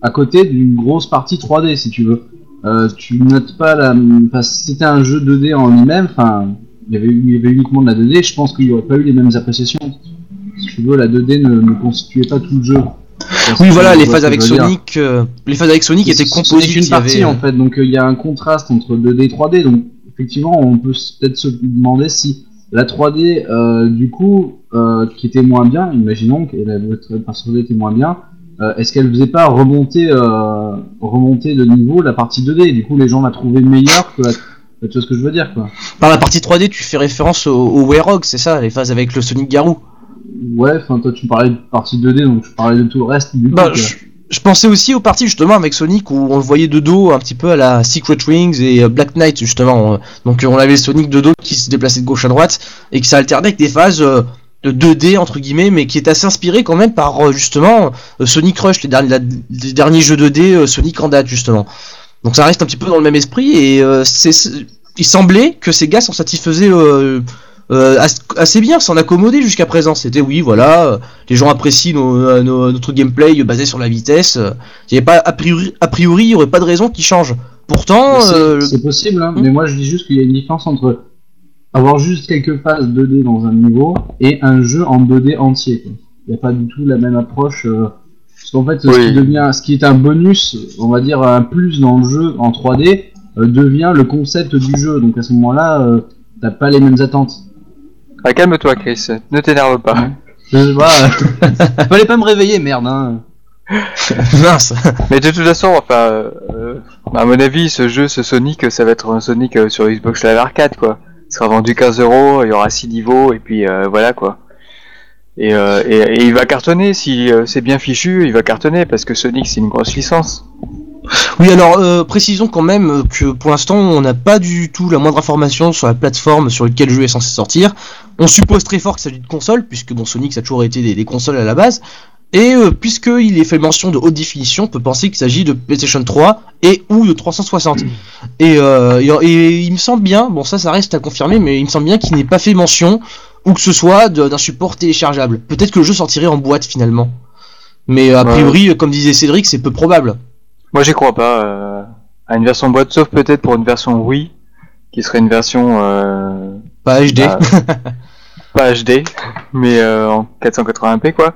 Speaker 3: à côté d'une grosse partie 3D, si tu veux. Euh, tu notes pas la, enfin, c'était un jeu 2D en lui-même, enfin, il y avait, il y avait uniquement de la 2D. Je pense qu'il n'y aurait pas eu les mêmes appréciations. Si tu veux, la 2D ne, ne constituait pas tout le jeu.
Speaker 1: Oui voilà,
Speaker 3: tu
Speaker 1: les phases avec. Sonic, euh, les phases avec Sonic étaient composites.
Speaker 3: C'est une
Speaker 1: avait,
Speaker 3: partie
Speaker 1: euh,
Speaker 3: en fait, donc euh, il y a un contraste entre 2D et 3D. Donc effectivement, on peut peut-être se demander si la 3D, euh, du coup, euh, qui était moins bien, imaginons que la votre version 3D était moins bien, euh, est-ce qu'elle faisait pas remonter, euh, remonter de niveau la partie 2D Du coup, les gens la trouvaient meilleure que la... Tu vois ce que je veux dire, quoi
Speaker 1: Par la partie 3D, tu fais référence au, au Wayrog, c'est ça, les phases avec le Sonic Garou.
Speaker 3: Ouais, enfin, toi, tu parlais de partie 2D, donc je parlais de tout le reste. Du
Speaker 1: Bah, je, je pensais aussi aux parties justement avec Sonic où on le voyait de dos un petit peu à la Secret Wings et euh, Black Knight justement. Donc on avait Sonic de dos qui se déplaçait de gauche à droite et que ça alternait avec des phases euh, de 2D entre guillemets mais qui est assez inspiré quand même par euh, justement Sonic Rush, les derniers, la- les derniers jeux 2D euh, Sonic en date justement. Donc ça reste un petit peu dans le même esprit et euh, c'est- il semblait que ces gars s'en satisfaisaient euh, euh, as- assez bien, s'en accommodaient jusqu'à présent. C'était oui voilà, euh, les gens apprécient nos- euh, nos- notre gameplay basé sur la vitesse. euh, il y avait pas a priori, a priori, il y aurait pas de raison qui change. Pourtant,
Speaker 3: C'est-
Speaker 1: euh,
Speaker 3: possible, hein,
Speaker 1: Hmm.
Speaker 3: mais moi je dis juste qu'il y a une différence entre avoir juste quelques phases 2D dans un niveau et un jeu en 2D entier. Il n'y a pas du tout la même approche. euh, parce qu'en fait, ce qui devient, ce qui est un bonus, on va dire un plus dans le jeu en 3D, euh, devient le concept du jeu. Donc à ce moment-là, euh, t'as pas les mêmes attentes.
Speaker 2: Ah, calme-toi, Chris. Ne t'énerve pas.
Speaker 3: Je sais pas, euh, <laughs> fallait pas me réveiller, merde. Hein. <laughs>
Speaker 1: mince.
Speaker 2: Mais de toute façon, enfin, euh, à mon avis, ce jeu, ce Sonic, ça va être un Sonic euh, sur Xbox Live Arcade, quoi. Il sera vendu 15 euros, il y aura 6 niveaux, et puis euh, voilà, quoi. Et, euh, et, et il va cartonner, si euh, c'est bien fichu, il va cartonner, parce que Sonic, c'est une grosse licence.
Speaker 1: Oui, alors euh, précisons quand même euh, que pour l'instant, on n'a pas du tout la moindre information sur la plateforme sur laquelle le jeu est censé sortir. On suppose très fort qu'il s'agit de console, puisque bon, Sonic ça a toujours été des, des consoles à la base. Et euh, puisqu'il est fait mention de haute définition, on peut penser qu'il s'agit de PlayStation 3 et ou de 360. Et, euh, et, et il me semble bien, bon ça ça reste à confirmer, mais il me semble bien qu'il n'ait pas fait mention ou que ce soit d'un support téléchargeable. Peut-être que le jeu sortirait en boîte finalement. Mais a priori, comme disait Cédric, c'est peu probable.
Speaker 2: Moi, j'y crois pas euh, à une version boîte, sauf peut-être pour une version Wii, qui serait une version euh,
Speaker 1: Pas HD.
Speaker 2: bah, <laughs> pas HD, mais euh, en 480p, quoi.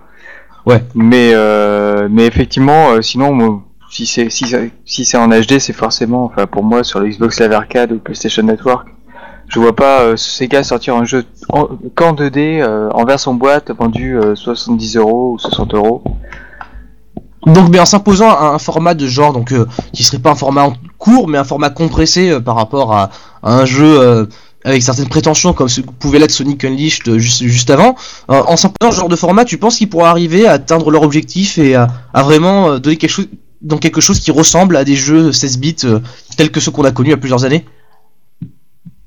Speaker 1: Ouais.
Speaker 2: Mais euh, mais effectivement, sinon, moi, si c'est si, si c'est en HD, c'est forcément, enfin pour moi, sur le Xbox Live Arcade ou PlayStation Network, je vois pas Sega sortir un jeu en, qu'en 2D euh, en version boîte vendu euh, 70 euros ou 60 euros.
Speaker 1: Donc, en s'imposant un, format de genre, donc euh, qui serait pas un format court, mais un format compressé euh, par rapport à, à un jeu euh, avec certaines prétentions comme ce que pouvait l'être Sonic Unleashed euh, juste, juste avant. Euh, en s'imposant ce genre de format, tu penses qu'ils pourront arriver à atteindre leur objectif et à, à vraiment euh, donner quelque chose dans quelque chose qui ressemble à des jeux 16 bits tels que ceux qu'on a connus il y a plusieurs années?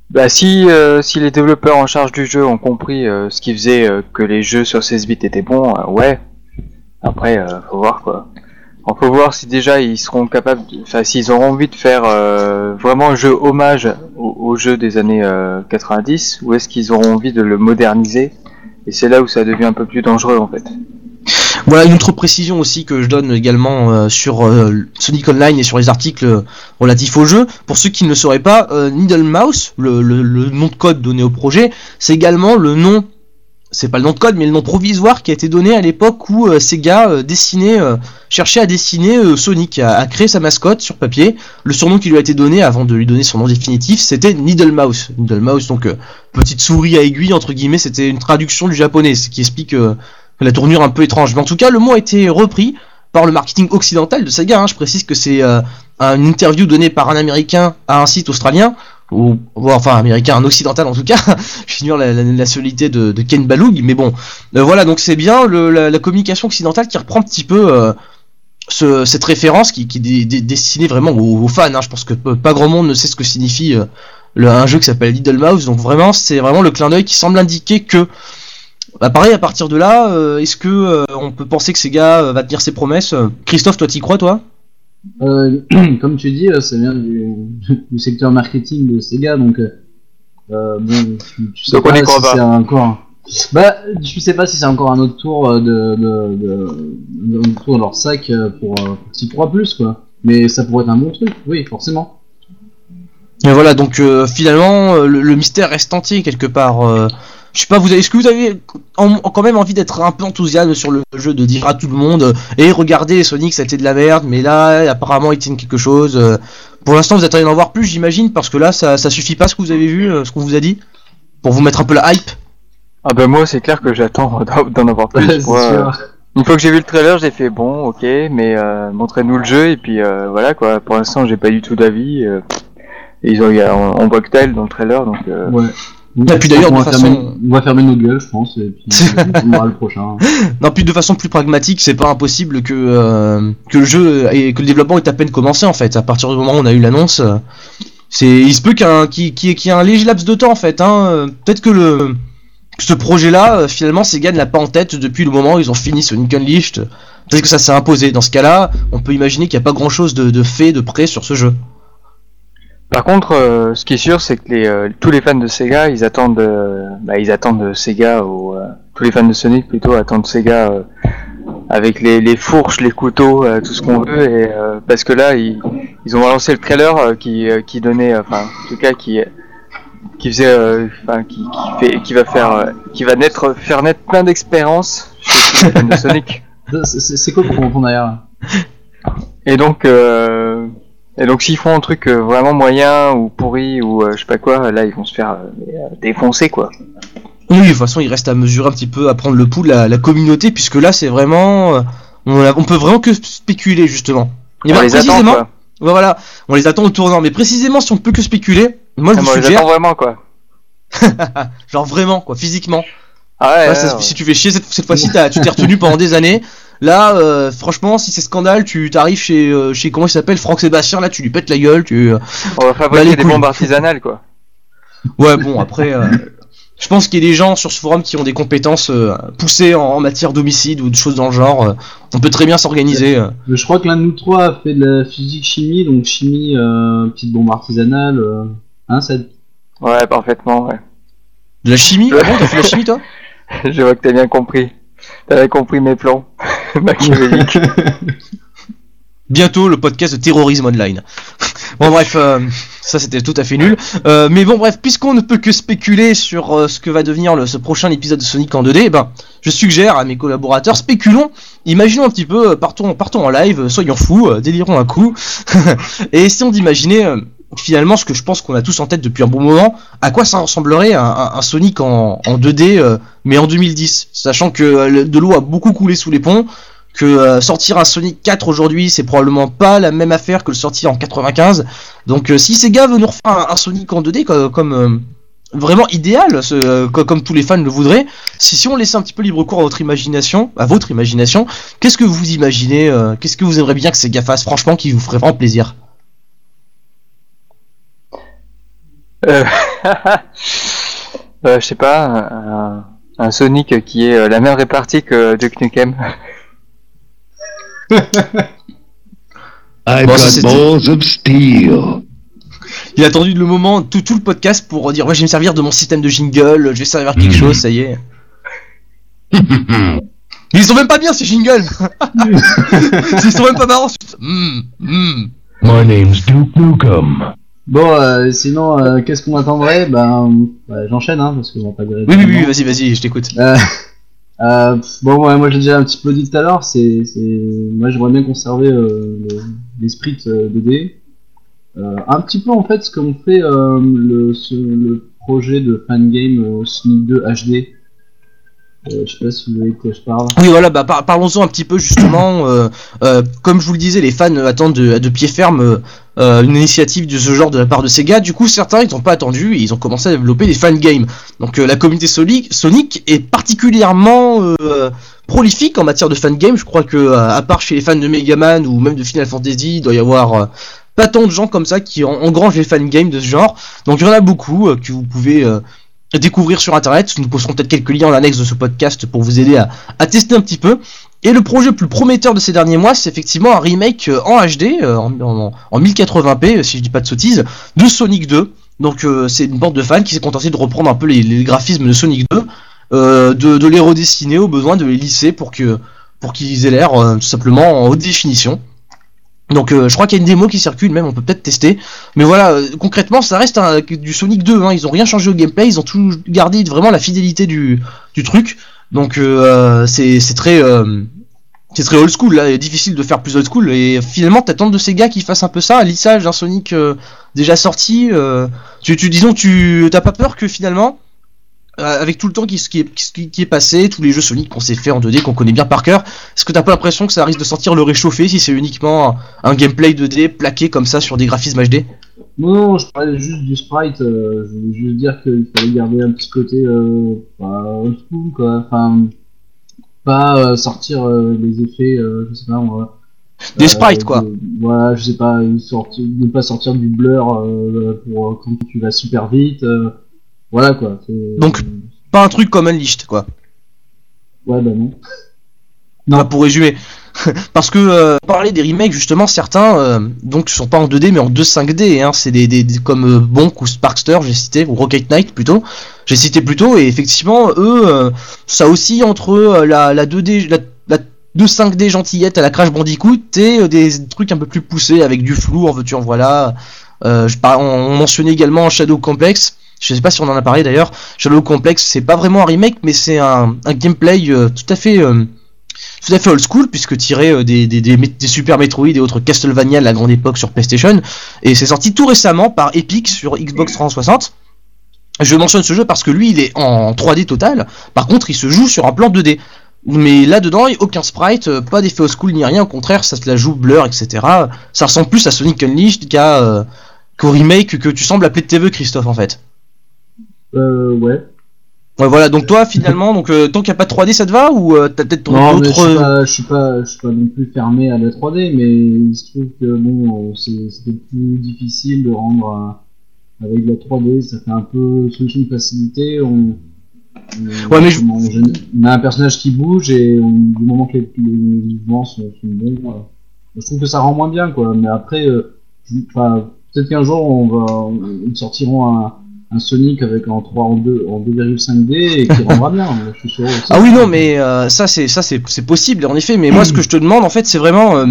Speaker 2: Bah si euh, si les développeurs en charge du jeu ont compris euh, ce qui faisait euh, que les jeux sur 16 bits étaient bons, ouais. Après, euh, faut voir quoi. On faut voir si déjà ils seront capables, enfin s'ils auront envie de faire euh, vraiment un jeu hommage au, jeu des années euh, 90, ou est-ce qu'ils auront envie de le moderniser? Et c'est là où ça devient un peu plus dangereux en fait.
Speaker 1: Voilà une autre précision aussi que je donne également euh, sur euh, Sonic Online et sur les articles euh, relatifs au jeu. Pour ceux qui ne le sauraient pas, euh, Needle Mouse, le nom de code donné au projet, c'est également le nom, c'est pas le nom de code, mais le nom provisoire qui a été donné à l'époque où euh, Sega euh, dessinait, euh, cherchait à dessiner euh, Sonic, à, créer sa mascotte sur papier. Le surnom qui lui a été donné avant de lui donner son nom définitif, c'était Needle Mouse. Needle Mouse, donc euh, petite souris à aiguille entre guillemets, c'était une traduction du japonais, ce qui explique la tournure un peu étrange. Mais en tout cas, le mot a été repris par le marketing occidental de Sega. hein. Je précise que c'est une interview donnée par un américain à un site australien, ou enfin américain, un occidental en tout cas. <laughs> J'ignore la, la nationalité de, Ken Baloug, mais bon, Euh, voilà. Donc c'est bien la, communication occidentale qui reprend un petit peu. euh, ce- cette référence qui, est destinée vraiment aux, fans, hein. je pense que pas grand monde ne sait ce que signifie euh, un jeu qui s'appelle Little Mouse, donc vraiment c'est vraiment le clin d'œil qui semble indiquer que bah pareil, à partir de là, est-ce que on peut penser que Sega euh, va tenir ses promesses? Christophe, toi t'y crois, toi?
Speaker 3: Euh, <clears throat> comme tu dis, euh, ça vient du, <laughs> du secteur marketing de Sega, donc euh, euh, bon, tu, tu sais
Speaker 2: Donc
Speaker 3: pas si c'est encore. Bah, tu sais pas si c'est encore un autre tour de, de, de, de, un tour de leur sac pour euh, s'y croire plus quoi. Mais ça pourrait être un bon truc, oui, forcément.
Speaker 1: Et voilà, donc euh, finalement, le, le mystère reste entier quelque part. Je sais pas, vous avez, est-ce que vous avez en- en- quand même envie d'être un peu enthousiaste sur le jeu, de dire à tout le monde, euh, et regardez Sonic, ça a été de la merde, mais là, apparemment, il tient quelque chose. euh. pour l'instant, vous attendez d'en voir plus, j'imagine, parce que là, ça, ça suffit pas ce que vous avez vu, euh, ce qu'on vous a dit? pour vous mettre un peu la hype?
Speaker 2: Ah bah moi c'est clair que j'attends <laughs> d'en- d'en avoir plus.
Speaker 3: c'est
Speaker 2: Moi,
Speaker 3: sûr.
Speaker 2: une fois que j'ai vu le trailer, j'ai fait bon, ok, mais euh, montrez-nous le jeu et puis euh, voilà quoi. Pour l'instant, j'ai pas du tout d'avis. euh, et ils ont, il y a- on, on voit que tel dans le trailer, donc euh,
Speaker 3: Ouais.
Speaker 1: Et puis d'ailleurs,
Speaker 3: on
Speaker 1: de
Speaker 3: va,
Speaker 1: façon-
Speaker 3: fermer, on va fermer nos gueules, je pense, et puis <laughs> on verra le prochain.
Speaker 1: Non, puis de façon plus pragmatique, c'est pas impossible que euh, que le jeu et que le développement est à peine commencé en fait. À partir du moment où on a eu l'annonce, c'est il se peut qu'il y, ait un- y ait- léger laps de temps en fait. Hein. Peut-être que le que ce projet-là, euh, finalement, Sega ne l'a pas en tête depuis le moment où ils ont fini Sonic Unleashed. Peut-être que ça s'est imposé. Dans ce cas-là, on peut imaginer qu'il n'y a pas grand-chose de, de fait, de prêt sur ce jeu.
Speaker 2: Par contre, euh, ce qui est sûr, c'est que les, euh, tous les fans de Sega, ils attendent, euh, bah, ils attendent Sega, ou tous les fans de Sonic plutôt attendent Sega avec les, les fourches, les couteaux, tout ce qu'on veut, et parce que là, ils, ils ont lancé le trailer qui, qui donnait, enfin, en tout cas, qui, qui faisait, enfin, qui, qui fait, qui va faire, qui va naître, faire naître plein d'expériences chez les fans de Sonic. <laughs>
Speaker 3: C'est- quoi entend derrière là
Speaker 2: Et donc, euh, et donc s'ils font un truc euh, vraiment moyen ou pourri ou euh, je sais pas quoi, là ils vont se faire euh, mais, défoncer quoi.
Speaker 1: Oui, de toute façon, il reste à mesurer un petit peu, à prendre le pouls de la, la communauté, puisque là, c'est vraiment, on, a- on peut vraiment que spéculer justement. Et
Speaker 2: on
Speaker 1: ben,
Speaker 2: les attend
Speaker 1: précisément,
Speaker 2: quoi.
Speaker 1: Ouais, voilà, on les attend au tournant. Mais précisément, si on peut que spéculer, moi je
Speaker 2: Ah,
Speaker 1: vous
Speaker 2: on les
Speaker 1: suggère,
Speaker 2: attend vraiment quoi. <laughs>
Speaker 1: genre vraiment, quoi, physiquement.
Speaker 2: Ah ouais.
Speaker 1: Ouais,
Speaker 2: ouais,
Speaker 1: ça-
Speaker 2: ouais.
Speaker 1: si tu fais chier cette, cette fois-ci, tu t'es retenu pendant des années. Là, euh, franchement, si c'est scandale, tu t'arrives chez, euh, chez comment il s'appelle, Franck Sébastien, là, tu lui pètes la gueule, tu. euh,
Speaker 2: On va
Speaker 1: Bah,
Speaker 2: fabriquer
Speaker 1: les
Speaker 2: des bombes artisanales quoi.
Speaker 1: Ouais, bon, après, euh, je pense qu'il y a des gens sur ce forum qui ont des compétences euh, poussées en, en matière d'homicide ou de choses dans le genre. euh, on peut très bien s'organiser. euh.
Speaker 3: Je crois que l'un de nous trois a fait de la physique-chimie, donc chimie, euh, petite bombe artisanale. Euh... Hein, ça...
Speaker 2: Ouais, parfaitement. Ouais.
Speaker 1: De la chimie? <laughs> Ah bon, t'as fait de la chimie, toi?
Speaker 2: Je vois que t'as bien compris. T'avais compris mes plans <laughs>
Speaker 1: Bientôt le podcast de terrorisme online. bon bref, euh, ça c'était tout à fait nul. Euh, mais bon bref, puisqu'on ne peut que spéculer sur euh, ce que va devenir le, ce prochain épisode de Sonic en 2D, eh ben, je suggère à mes collaborateurs, spéculons, imaginons un petit peu, partons, partons en live, soyons fous, délirons un coup, <laughs> et essayons d'imaginer euh, finalement ce que je pense qu'on a tous en tête depuis un bon moment, à quoi ça ressemblerait un, Sonic en, en 2D, euh, mais en 2010, sachant que euh, de l'eau a beaucoup coulé sous les ponts, que euh, sortir un Sonic 4 aujourd'hui, c'est probablement pas la même affaire que le sortir en 95. Donc si Sega veut nous refaire un, Sonic en 2D co- comme, vraiment idéal, comme tous les fans le voudraient, si, si on laissait un petit peu libre cours à votre imagination, à votre imagination, qu'est-ce que vous imaginez, qu'est-ce que vous aimeriez bien que Sega fasse, franchement, qui vous ferait vraiment plaisir?
Speaker 2: Euh, <laughs> euh, je sais pas, un, un Sonic qui est euh, la même répartie que Duke Nukem. <laughs>
Speaker 4: I've
Speaker 1: Bon, ça,
Speaker 4: got
Speaker 1: c'était-
Speaker 4: balls of steel.
Speaker 1: Il a attendu le moment, tout, tout le podcast pour dire ouais, je vais me servir de mon système de jingle, je vais servir quelque
Speaker 4: Mhm.
Speaker 1: chose, ça y est. <laughs> Ils sont même pas bien ces jingles Ils sont même pas marrants Hmm, hmm.
Speaker 4: My name's Duke Nukem.
Speaker 3: Bon, euh, sinon, euh, qu'est-ce qu'on attendrait? Ben, j'enchaîne, hein, parce que on va pas
Speaker 1: Oui, oui, oui, vas-y, vas-y, je t'écoute.
Speaker 3: Euh, <laughs> euh, bon, ouais, moi j'ai déjà un petit peu dit tout à l'heure, c'est, c'est, moi j'aimerais bien conserver euh, le- l'esprit euh, 2D. Euh, un petit peu en fait ce qu'on fait euh, le, ce- le projet de fangame Sonic 2 HD. Euh, je sais pas si vous voyez de quoi je parle.
Speaker 1: Oui, voilà, bah par- parlons-en un petit peu justement. euh, euh, comme je vous le disais, les fans attendent de, pied ferme euh, euh, une initiative de ce genre de la part de Sega. Du coup, certains ils n'ont pas attendu et ils ont commencé à développer des fan games. Donc la communauté Sonic, est particulièrement prolifique en matière de fan games. Je crois que à part chez les fans de Mega Man ou même de Final Fantasy, il doit y avoir pas tant de gens comme ça qui en- engrangent les fan games de ce genre. Donc il y en a beaucoup que vous pouvez découvrir sur internet. Nous posterons peut-être quelques liens en annexe de ce podcast pour vous aider à, tester un petit peu. Et le projet le plus prometteur de ces derniers mois, c'est effectivement un remake euh, en HD, euh, en, en- en 1080p, si je dis pas de sottises, de Sonic 2. Donc euh, c'est une bande de fans qui s'est contentée de reprendre un peu les, graphismes de Sonic 2, euh, de, les redessiner au besoin, de les lisser pour qu'ils aient l'air euh, tout simplement en haute définition. Donc euh, je crois qu'il y a une démo qui circule même, on peut peut-être tester. Mais voilà, euh, concrètement ça reste du Sonic 2, hein, ils ont rien changé au gameplay, ils ont tout gardé vraiment la fidélité du, du truc. Donc euh, c'est c'est très euh, c'est très old school là, est difficile de faire plus old school et finalement t'attends de ces gars qui fassent un peu ça, un lissage d'un Sonic euh, déjà sorti. euh, tu, tu disons tu t'as pas peur que finalement euh, avec tout le temps qui, qui, est, qui, qui est passé, tous les jeux Sonic qu'on s'est fait en 2D, qu'on connaît bien par cœur, est-ce que t'as pas l'impression que ça risque de sentir le réchauffer si c'est uniquement un, un gameplay 2D plaqué comme ça sur des graphismes HD
Speaker 3: Non, non, je parlais juste du sprite. euh, je voulais juste dire qu'il fallait garder un petit côté euh, pas old school, quoi. Enfin, pas euh, sortir euh, les effets, euh, je sais pas, moi.
Speaker 1: Des
Speaker 3: euh,
Speaker 1: sprites, quoi.
Speaker 3: de- voilà, je sais pas, ne pas sortir du blur euh, pour euh, quand tu vas super vite. Voilà, quoi.
Speaker 1: Donc- Pas un truc comme Unleashed, quoi.
Speaker 3: Ouais, bah non.
Speaker 1: Non. pour résumer. <laughs> Parce que euh, parler des remakes justement certains euh, donc sont pas en 2D mais en 2.5D hein, c'est des, des, des- comme euh, Bonk ou Sparkster j'ai cité ou Rocket Knight plutôt j'ai cité plutôt et effectivement eux euh, ça oscille entre euh, la, la 2D la, la 2.5D gentillette à la Crash Bandicoot et des trucs un peu plus poussés avec du flou en veux-tu en voilà je on, on mentionnait également Shadow Complex je sais pas si on en a parlé d'ailleurs. Shadow Complex c'est pas vraiment un remake mais c'est un, gameplay euh, tout à fait euh, tout à fait old school puisque tiré euh, des, Super Metroid et autres Castlevania de la grande époque sur PlayStation. Et c'est sorti tout récemment par Epic sur Xbox 360 je mentionne ce jeu parce que lui il est en 3D total. Par contre il se joue sur un plan 2D mais là dedans il y a aucun sprite pas d'effet old school ni rien. Au contraire ça se la joue blur etc ça ressemble plus à Sonic Unleashed qu'à euh, qu'au remake que tu sembles appeler de tes vœux Christophe en fait
Speaker 3: Euh, ouais.
Speaker 1: ouais voilà donc toi finalement donc euh, tant qu'il n'y a pas de 3D ça te va ou euh, t'as peut-être ton
Speaker 3: Non, je
Speaker 1: autre
Speaker 3: pas, je suis pas, je suis pas non plus fermé à la 3D, mais il se trouve que bon, euh, c'est c'était plus difficile de rendre euh, avec la 3D, ça fait un peu solution de facilité. On, on-
Speaker 1: Ouais, mais je-
Speaker 3: comment, on, on a un personnage qui bouge et du moment que les, les mouvements sont, sont bons, euh, je trouve que ça rend moins bien, quoi. Mais après, euh, peut-être qu'un jour on va, ils sortiront un, un Sonic avec en 3 en 2 en 2,5D et qui <laughs> rendra bien. Je suis sûr. aussi.
Speaker 1: Ah oui non mais euh, ça c'est ça c'est c'est possible en effet mais moi ce que je te demande en fait c'est vraiment euh,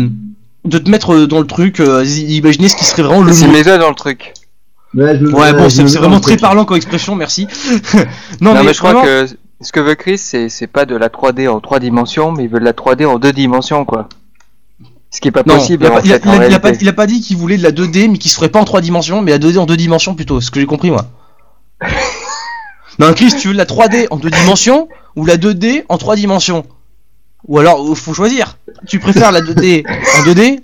Speaker 1: de te mettre dans le truc euh, imaginer ce qui serait vraiment le
Speaker 2: C'est dans le truc.
Speaker 3: Ouais, je-
Speaker 1: Ouais bon c'est vraiment très parlant comme expression merci. <laughs>
Speaker 2: Non,
Speaker 1: non,
Speaker 2: mais,
Speaker 1: mais,
Speaker 2: je crois que ce que veut Chris, c'est c'est pas de la 3D en 3 dimensions, mais il veut de la 3D en 2 dimensions, quoi. Ce qui est pas
Speaker 1: non,
Speaker 2: possible
Speaker 1: il a,
Speaker 2: en
Speaker 1: pas,
Speaker 2: fait,
Speaker 1: dit qu'il voulait de la 2D mais qu'il se ferait pas en 3 dimensions mais la 2D en 2 dimensions plutôt ce que j'ai compris moi. <laughs> non Chris tu veux la 3D en 2 dimensions ou la 2D en 3 dimensions? Ou alors euh, faut choisir tu préfères la 2D en 2D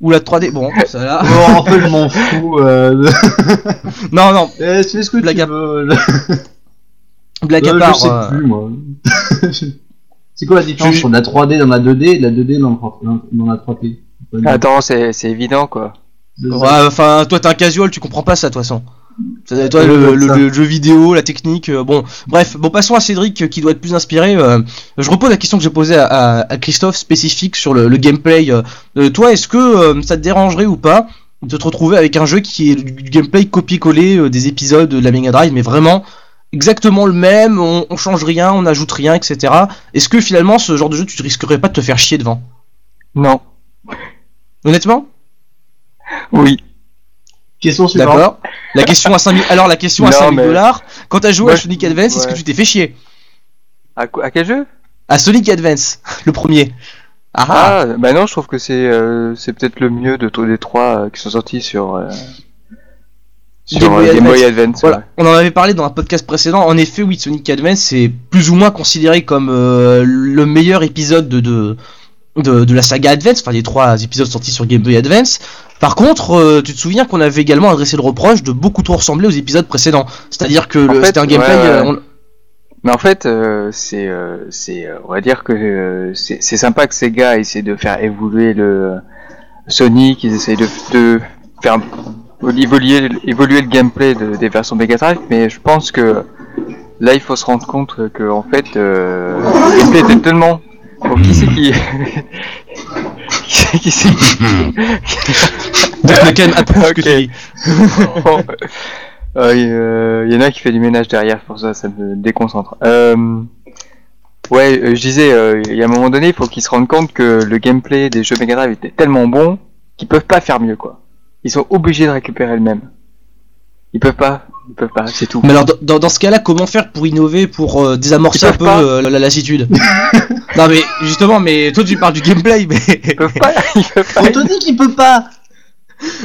Speaker 1: ou la 3D bon ça là
Speaker 3: Bon, en fait, je m'en fous. Euh... <laughs>
Speaker 1: non non
Speaker 3: eh, fais ce que
Speaker 1: Blague
Speaker 3: tu
Speaker 1: à-
Speaker 3: veux. <laughs>
Speaker 1: blague à part
Speaker 3: je sais
Speaker 1: euh,
Speaker 3: plus, moi. c'est quoi la différence
Speaker 1: Je-
Speaker 3: entre la 3D dans la 2D et la 2D dans, la 3D
Speaker 2: Attends, c'est c'est évident, quoi.
Speaker 1: Ouais, enfin, toi t'es un casual, tu comprends pas ça, de toute façon. Ça, Toi,
Speaker 3: Ouais,
Speaker 1: le, jeu vidéo, la technique, euh, bon, bref, bon, passons à Cédric euh, qui doit être plus inspiré. euh, je repose la question que j'ai posée à, à- à Christophe spécifique sur le, le gameplay. toi, est-ce que ça te dérangerait ou pas de te retrouver avec un jeu qui est du, du gameplay copier-coller euh, des épisodes de la Mega Drive, mais vraiment exactement le même, on, on change rien, on ajoute rien, etc. Est-ce que finalement ce genre de jeu, tu risquerais pas de te faire chier devant?
Speaker 2: Non.
Speaker 1: Honnêtement?
Speaker 2: Oui.
Speaker 3: Question suivante.
Speaker 1: D'accord. La question à 5000 alors la question à
Speaker 2: Non,
Speaker 1: 5000
Speaker 2: mais-
Speaker 1: dollars. Quand t'as joué
Speaker 2: Moi,
Speaker 1: à Sonic Advance, est-ce que tu t'es fait chier?
Speaker 2: À, quoi- à quel jeu?
Speaker 1: À Sonic Advance, le premier. Ah, ah.
Speaker 2: Ah, bah non, je trouve que c'est euh, c'est peut-être le mieux de tous les trois euh, qui sont sortis sur euh, sur
Speaker 1: Game Boy
Speaker 2: euh, Game Boy
Speaker 1: Advance.
Speaker 2: Advance.
Speaker 1: Voilà,
Speaker 2: ouais.
Speaker 1: on en avait parlé dans un podcast précédent. En effet, oui, Sonic Advance c'est plus ou moins considéré comme euh, le meilleur épisode de, de de, de la saga Advance, enfin les trois épisodes sortis sur Game Boy Advance. Par contre, euh, tu te souviens qu'on avait également adressé le reproche de beaucoup trop ressembler aux épisodes précédents. C'est-à-dire que
Speaker 2: En
Speaker 1: le-
Speaker 2: fait,
Speaker 1: c'était un gameplay.
Speaker 2: ouais, ouais.
Speaker 1: euh, on-
Speaker 2: Mais en fait, euh, c'est euh, c'est on va dire que c'est sympa que ces gars essaient de faire évoluer le Sonic, ils essayent de, de faire évoluer évoluer le gameplay de- des versions Mega Drive, mais je pense que là il faut se rendre compte que en fait le gameplay était tellement Bon, qui c'est qui <laughs> qui c'est qui c'est <laughs>
Speaker 1: Donc, le quand même approuve ce que
Speaker 2: Ok.
Speaker 1: tu dis. <laughs>
Speaker 2: Bon, euh, Il euh, y en a qui fait du ménage derrière, pour ça, ça me déconcentre. Euh, ouais, euh, je disais, euh, il y a un moment donné, il faut qu'ils se rendent compte que le gameplay des jeux Mega Drive était tellement bon qu'ils peuvent pas faire mieux, quoi. Ils sont obligés de récupérer le même. Ils peuvent pas, ils peuvent pas, c'est tout.
Speaker 1: Mais alors, dans- dans, ce cas-là, comment faire pour innover, pour euh, désamorcer un peu euh, la lassitude? Non, mais justement, mais toi tu parles du gameplay, mais.
Speaker 2: Ils peuvent pas, ils peuvent pas.
Speaker 3: On te dit qu'il peut pas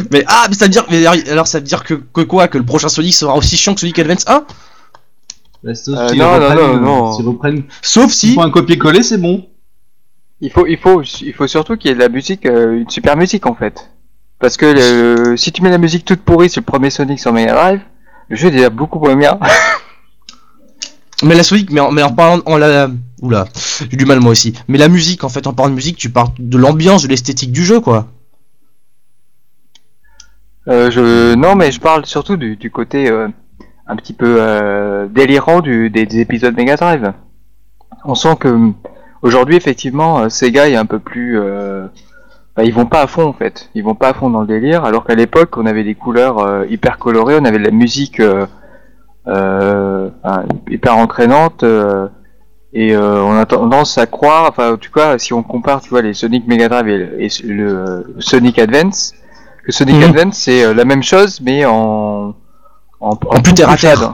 Speaker 1: mais ah, mais ça veut dire. Mais alors ça veut dire que, que quoi Que le prochain Sonic sera aussi chiant que Sonic Advance 1
Speaker 3: Bah, sauf
Speaker 2: Euh, non, non, non, non.
Speaker 3: S'ils reprennent,
Speaker 1: Sauf si.
Speaker 3: font un copier-coller, c'est bon.
Speaker 2: Il faut, il faut, il faut surtout qu'il y ait de la musique, euh, une super musique en fait. Parce que le- si tu mets la musique toute pourrie sur le premier Sonic sur Mega Drive, le jeu est déjà beaucoup moins bien.
Speaker 1: Mais la Sonic, mais en, mais en parlant. En la... Oula, j'ai du mal moi aussi. Mais la musique, en fait, en parlant de musique, tu parles de l'ambiance, de l'esthétique du jeu, quoi.
Speaker 2: Euh, je, non, mais je parle surtout du, côté euh, un petit peu euh, délirant du, des, des épisodes Mega Drive. On sent que aujourd'hui, effectivement, Sega est un peu plus. Bah, ils vont pas à fond en fait. Ils vont pas à fond dans le délire. Alors qu'à l'époque, on avait des couleurs hyper colorées, on avait de la musique hyper entraînante. Et euh, on a tendance à croire, enfin, tu vois, si on compare, tu vois, les Sonic Mega Drive et, le- et le Sonic Advance, que Sonic
Speaker 1: Mhm.
Speaker 2: Advance c'est euh, la même chose mais en en, en
Speaker 1: plus terre à terre.
Speaker 2: fade.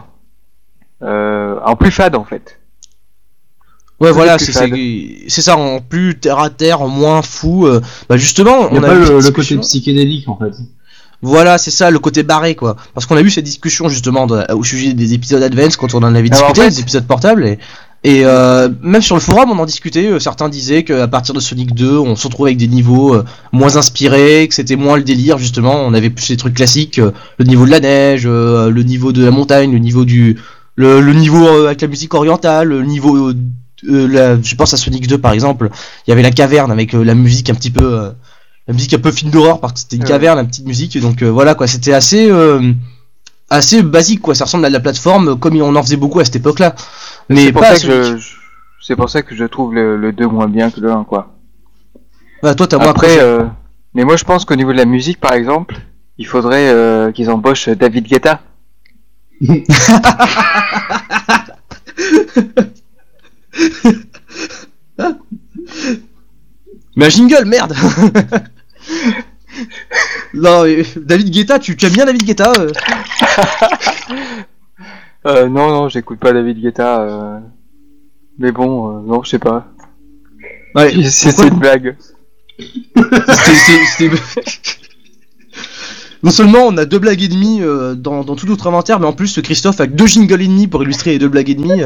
Speaker 2: Euh, en plus fade en fait.
Speaker 1: Ouais,
Speaker 2: Plus
Speaker 1: voilà,
Speaker 2: plus
Speaker 1: c'est ça, en plus terre à terre, en moins fou. euh, bah justement,
Speaker 3: Il y a
Speaker 1: on a
Speaker 3: pas le, le côté psychédélique en fait.
Speaker 1: Voilà, c'est ça, le côté barré, quoi. Parce qu'on a eu cette discussion justement de- au sujet des épisodes Advance quand on en avait
Speaker 2: en
Speaker 1: discuté,
Speaker 2: fait-
Speaker 1: des épisodes portables. Et, et euh, même sur le forum, on en discutait. euh, certains disaient qu'à partir de Sonic 2, on se retrouvait avec des niveaux euh, moins inspirés, que c'était moins le délire, justement. On avait plus les trucs classiques, euh, le niveau de la neige, euh, le niveau de la montagne, le niveau du. Le, le niveau euh, avec la musique orientale, le niveau. euh, la- je pense à Sonic 2 par exemple, il y avait la caverne avec la musique un petit peu. euh, la musique un peu film d'horreur parce que c'était une
Speaker 2: Ouais.
Speaker 1: caverne, la petite musique, donc euh, voilà quoi, c'était assez euh, assez basique quoi, ça ressemble à de la plateforme comme on en faisait beaucoup à cette époque-là. Mais
Speaker 2: C'est pour,
Speaker 1: pas
Speaker 2: ça que je, je- c'est pour ça que je trouve le, le 2 moins bien que le 1 quoi.
Speaker 1: Bah, toi t'as moins
Speaker 2: Après, euh, mais moi je pense qu'au niveau de la musique par exemple, il faudrait euh, qu'ils embauchent David Guetta. <laughs>
Speaker 1: Mais un jingle, merde <laughs> Non, David Guetta, tu, tu aimes bien David Guetta euh <laughs>
Speaker 2: Euh, non non, j'écoute pas David Guetta. euh, Mais bon, euh, non, je sais pas.
Speaker 1: Ouais, <laughs>
Speaker 2: C'est une blague.
Speaker 1: C'était- Non seulement on a deux blagues et demie euh, dans, dans tout notre inventaire, mais en plus Christophe a que deux jingles et demi pour illustrer les deux blagues et demie.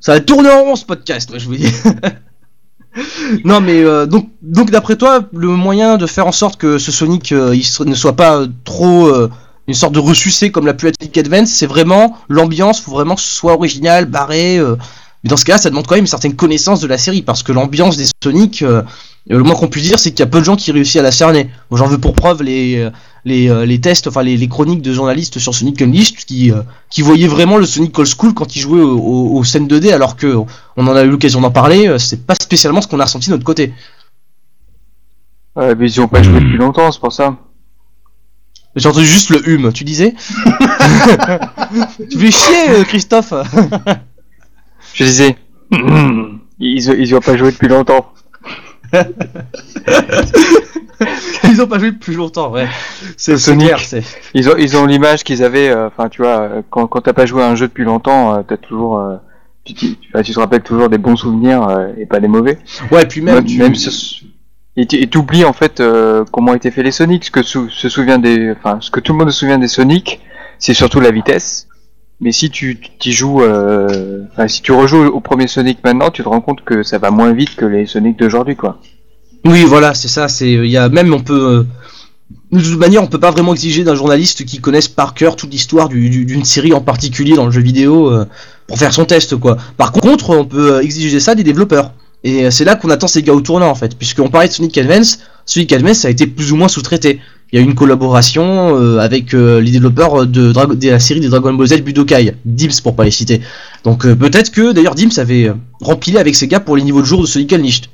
Speaker 1: ça va tourner en rond ce podcast, ouais, je vous dis. <laughs> non mais euh, donc donc d'après toi, le moyen de faire en sorte que ce Sonic euh, il ne soit pas euh, trop une sorte de ressucé comme l'a pu être Advance, c'est vraiment l'ambiance, faut vraiment que ce soit original, barré. euh, mais dans ce cas-là, ça demande quand même une certaine connaissance de la série parce que l'ambiance des Sonic, euh, le moins qu'on puisse dire, c'est qu'il y a peu de gens qui réussissent à la cerner. J'en veux pour preuve les, euh, les, euh, les tests, enfin les, chroniques de journalistes sur Sonic Unleashed qui, euh, qui voyaient vraiment le Sonic Old School quand il jouait au- au- aux scènes 2D, alors que on en a eu l'occasion d'en parler, euh, c'est pas spécialement ce qu'on a ressenti de notre côté.
Speaker 2: Ouais, mais ils ont pas joué depuis longtemps, c'est pour ça.
Speaker 1: J'ai entendu juste le hum, tu disais <laughs> Tu fais chier, euh, Christophe <laughs>
Speaker 2: Je disais, <clears throat> ils, ils ont pas joué depuis longtemps. <laughs>
Speaker 1: Ils ont pas joué depuis longtemps, ouais. C'est
Speaker 2: Sonic.
Speaker 1: c'est.
Speaker 2: Ils ont, ils ont l'image qu'ils avaient, euh, enfin, tu vois, euh, quand, quand t'as pas joué à un jeu depuis longtemps, euh, t'as toujours, euh, tu, tu, tu- enfin, tu te rappelles toujours des bons souvenirs et pas des mauvais.
Speaker 1: Ouais, puis même,
Speaker 2: Même,
Speaker 1: tu-
Speaker 2: même ce- et t'oublies en fait euh, comment étaient faits les Sonic, ce que tout le monde se souvient des Sonic, c'est surtout la vitesse. Mais si tu joues, euh, si tu rejoues au premier Sonic maintenant, tu te rends compte que ça va moins vite que les Sonic d'aujourd'hui, quoi.
Speaker 1: Oui, voilà, c'est ça. C'est même on peut euh, de toute manière on peut pas vraiment exiger d'un journaliste qui connaisse par cœur toute l'histoire du- du- d'une série en particulier dans le jeu vidéo pour faire son test quoi. Par contre, on peut exiger ça des développeurs. Et euh, c'est là qu'on attend ces gars au tournant en fait, puisqu'on parlait de Sonic Advance, Sonic Advance a été plus ou moins sous-traité. Il y a eu une collaboration euh, avec euh, les développeurs de, Dra- de la série des Dragon Ball Z Budokai, Dims pour pas les citer. Donc euh, peut-être que d'ailleurs Dims avait rempilé avec ces gars pour les niveaux de jour de Sonic Unleashed.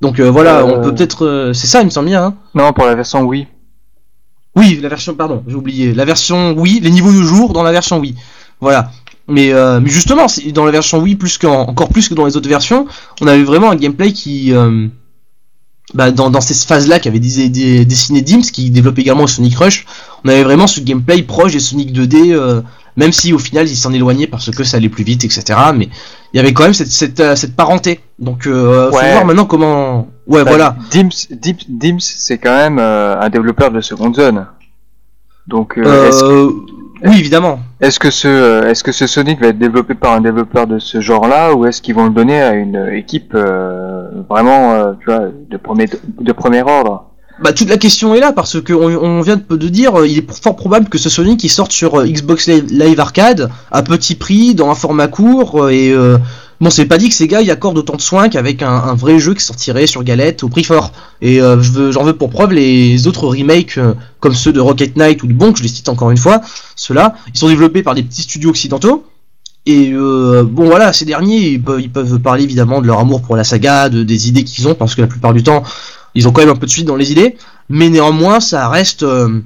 Speaker 1: Donc voilà, on peut peut-être. c'est ça, il me semble bien. Hein
Speaker 2: Non, pour la version Wii.
Speaker 1: oui, la version, pardon, j'ai oublié. La version Wii, les niveaux de jour dans la version Wii. Voilà. Mais, euh, mais justement, c'est- dans la version Wii, plus qu'en, encore plus que dans les autres versions, on avait vraiment un gameplay qui. euh, bah, dans, dans ces phases-là qu'avait dé- dé- dessiné Dims, qui développe également Sonic Rush, on avait vraiment ce gameplay proche des Sonic 2D, euh, même si au final il s'en éloignait parce que ça allait plus vite, etc. Mais il y avait quand même cette, cette, euh, cette parenté. Donc, euh, faut voir maintenant comment. Ouais,
Speaker 2: Bah,
Speaker 1: voilà.
Speaker 2: Dims, Dims, Dims, c'est quand même euh, un développeur de seconde zone. Donc, euh, est-ce que-
Speaker 1: Oui, évidemment.
Speaker 2: Est-ce que ce euh, est-ce que ce Sonic va être développé par un développeur de ce genre-là ou est-ce qu'ils vont le donner à une équipe euh, vraiment euh, tu vois de premier de premier ordre?
Speaker 1: Bah toute la question est là parce que on, on vient de, de dire il est fort probable que ce Sonic il sorte sur Xbox Live, Arcade à petit prix dans un format court et euh, bon c'est pas dit que ces gars y accordent autant de soin qu'avec un, vrai jeu qui sortirait sur galette au prix fort. Et euh, j'en veux pour preuve les autres remakes euh, comme ceux de Rocket Knight ou de Bonk je les cite encore une fois. Ceux-là ils sont développés par des petits studios occidentaux. Et euh, bon voilà, ces derniers ils peuvent, parler évidemment de leur amour pour la saga, de, des idées qu'ils ont, parce que la plupart du temps ils ont quand même un peu de suite dans les idées, mais néanmoins ça reste euh,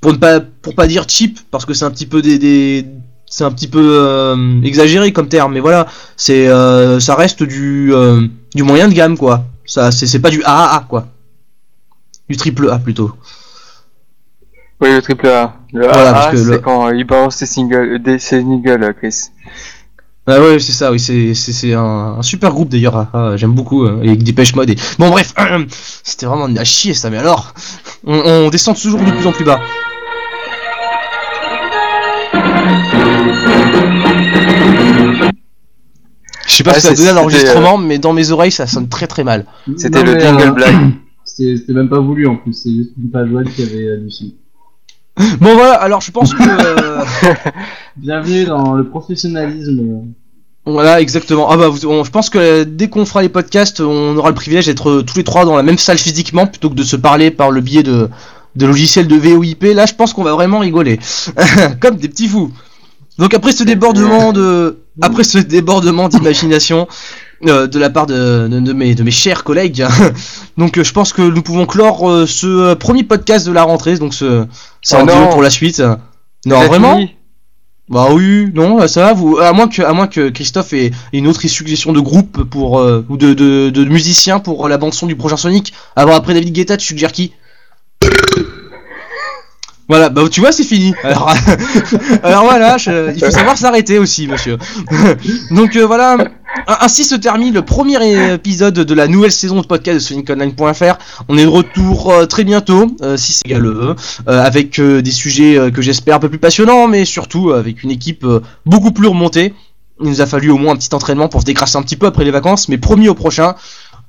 Speaker 1: pour ne pas pour pas dire cheap, parce que c'est un petit peu des c'est un petit peu euh, exagéré comme terme, mais voilà, c'est euh, ça reste du euh, du moyen de gamme quoi. Ça c'est c'est pas du AAA quoi, du triple A plutôt.
Speaker 2: Oui, le triple A. Le
Speaker 1: Voilà,
Speaker 2: AA,
Speaker 1: parce que
Speaker 2: c'est
Speaker 1: le-
Speaker 2: quand il balance ses singles, des, ses singles, Chris.
Speaker 1: Ah ouais, c'est ça, oui, c'est c'est c'est un, un super groupe d'ailleurs, ah, j'aime beaucoup, avec Dépêche Mode et... Bon bref, <clears throat> c'était vraiment à chier ça, mais alors, on, on descend toujours de plus en plus bas. Je sais pas
Speaker 2: Ouais,
Speaker 1: si ça a
Speaker 2: c'est-
Speaker 1: donné à l'enregistrement, mais dans mes oreilles ça sonne très très mal.
Speaker 2: C'était le jingle
Speaker 3: euh,
Speaker 2: black. <clears throat>
Speaker 3: C'était même pas voulu en plus, c'est juste une page web qui avait halluciné.
Speaker 1: Bon voilà, alors je pense que... euh, <laughs>
Speaker 3: Bienvenue dans le professionnalisme.
Speaker 1: Voilà, exactement. Ah bah, vous- on- je pense que euh, dès qu'on fera les podcasts, on aura le privilège d'être euh, tous les trois dans la même salle physiquement plutôt que de se parler par le biais de, de logiciels de VOIP. Là, je pense qu'on va vraiment rigoler, <laughs> comme des petits fous. Donc après ce débordement de, <laughs> après ce débordement d'imagination euh, de la part de, de, de mes, de mes chers collègues, <laughs> donc euh, je pense que nous pouvons clore euh, ce premier podcast de la rentrée. Donc ce, c'est
Speaker 2: Oh
Speaker 1: en pour la suite. Non, vraiment?
Speaker 2: fini
Speaker 1: Bah oui, non, ça va, vous, à moins que, à moins que Christophe ait une autre suggestion de groupe pour, euh, ou de, de, de musiciens pour la bande son du prochain Sonic. Avant, après David Guetta, tu suggères qui? Voilà, bah tu vois, c'est fini. Alors, alors voilà, je- il faut savoir s'arrêter aussi, monsieur. <laughs> Donc euh, voilà, ainsi se termine le premier épisode de la nouvelle saison de podcast de SonicOnline.fr. On est de retour euh, très bientôt, euh, si c'est le veut, euh, avec euh, des sujets euh, que j'espère un peu plus passionnants, mais surtout euh, avec une équipe euh, beaucoup plus remontée. Il nous a fallu au moins un petit entraînement pour se décrasser un petit peu après les vacances, mais promis au prochain.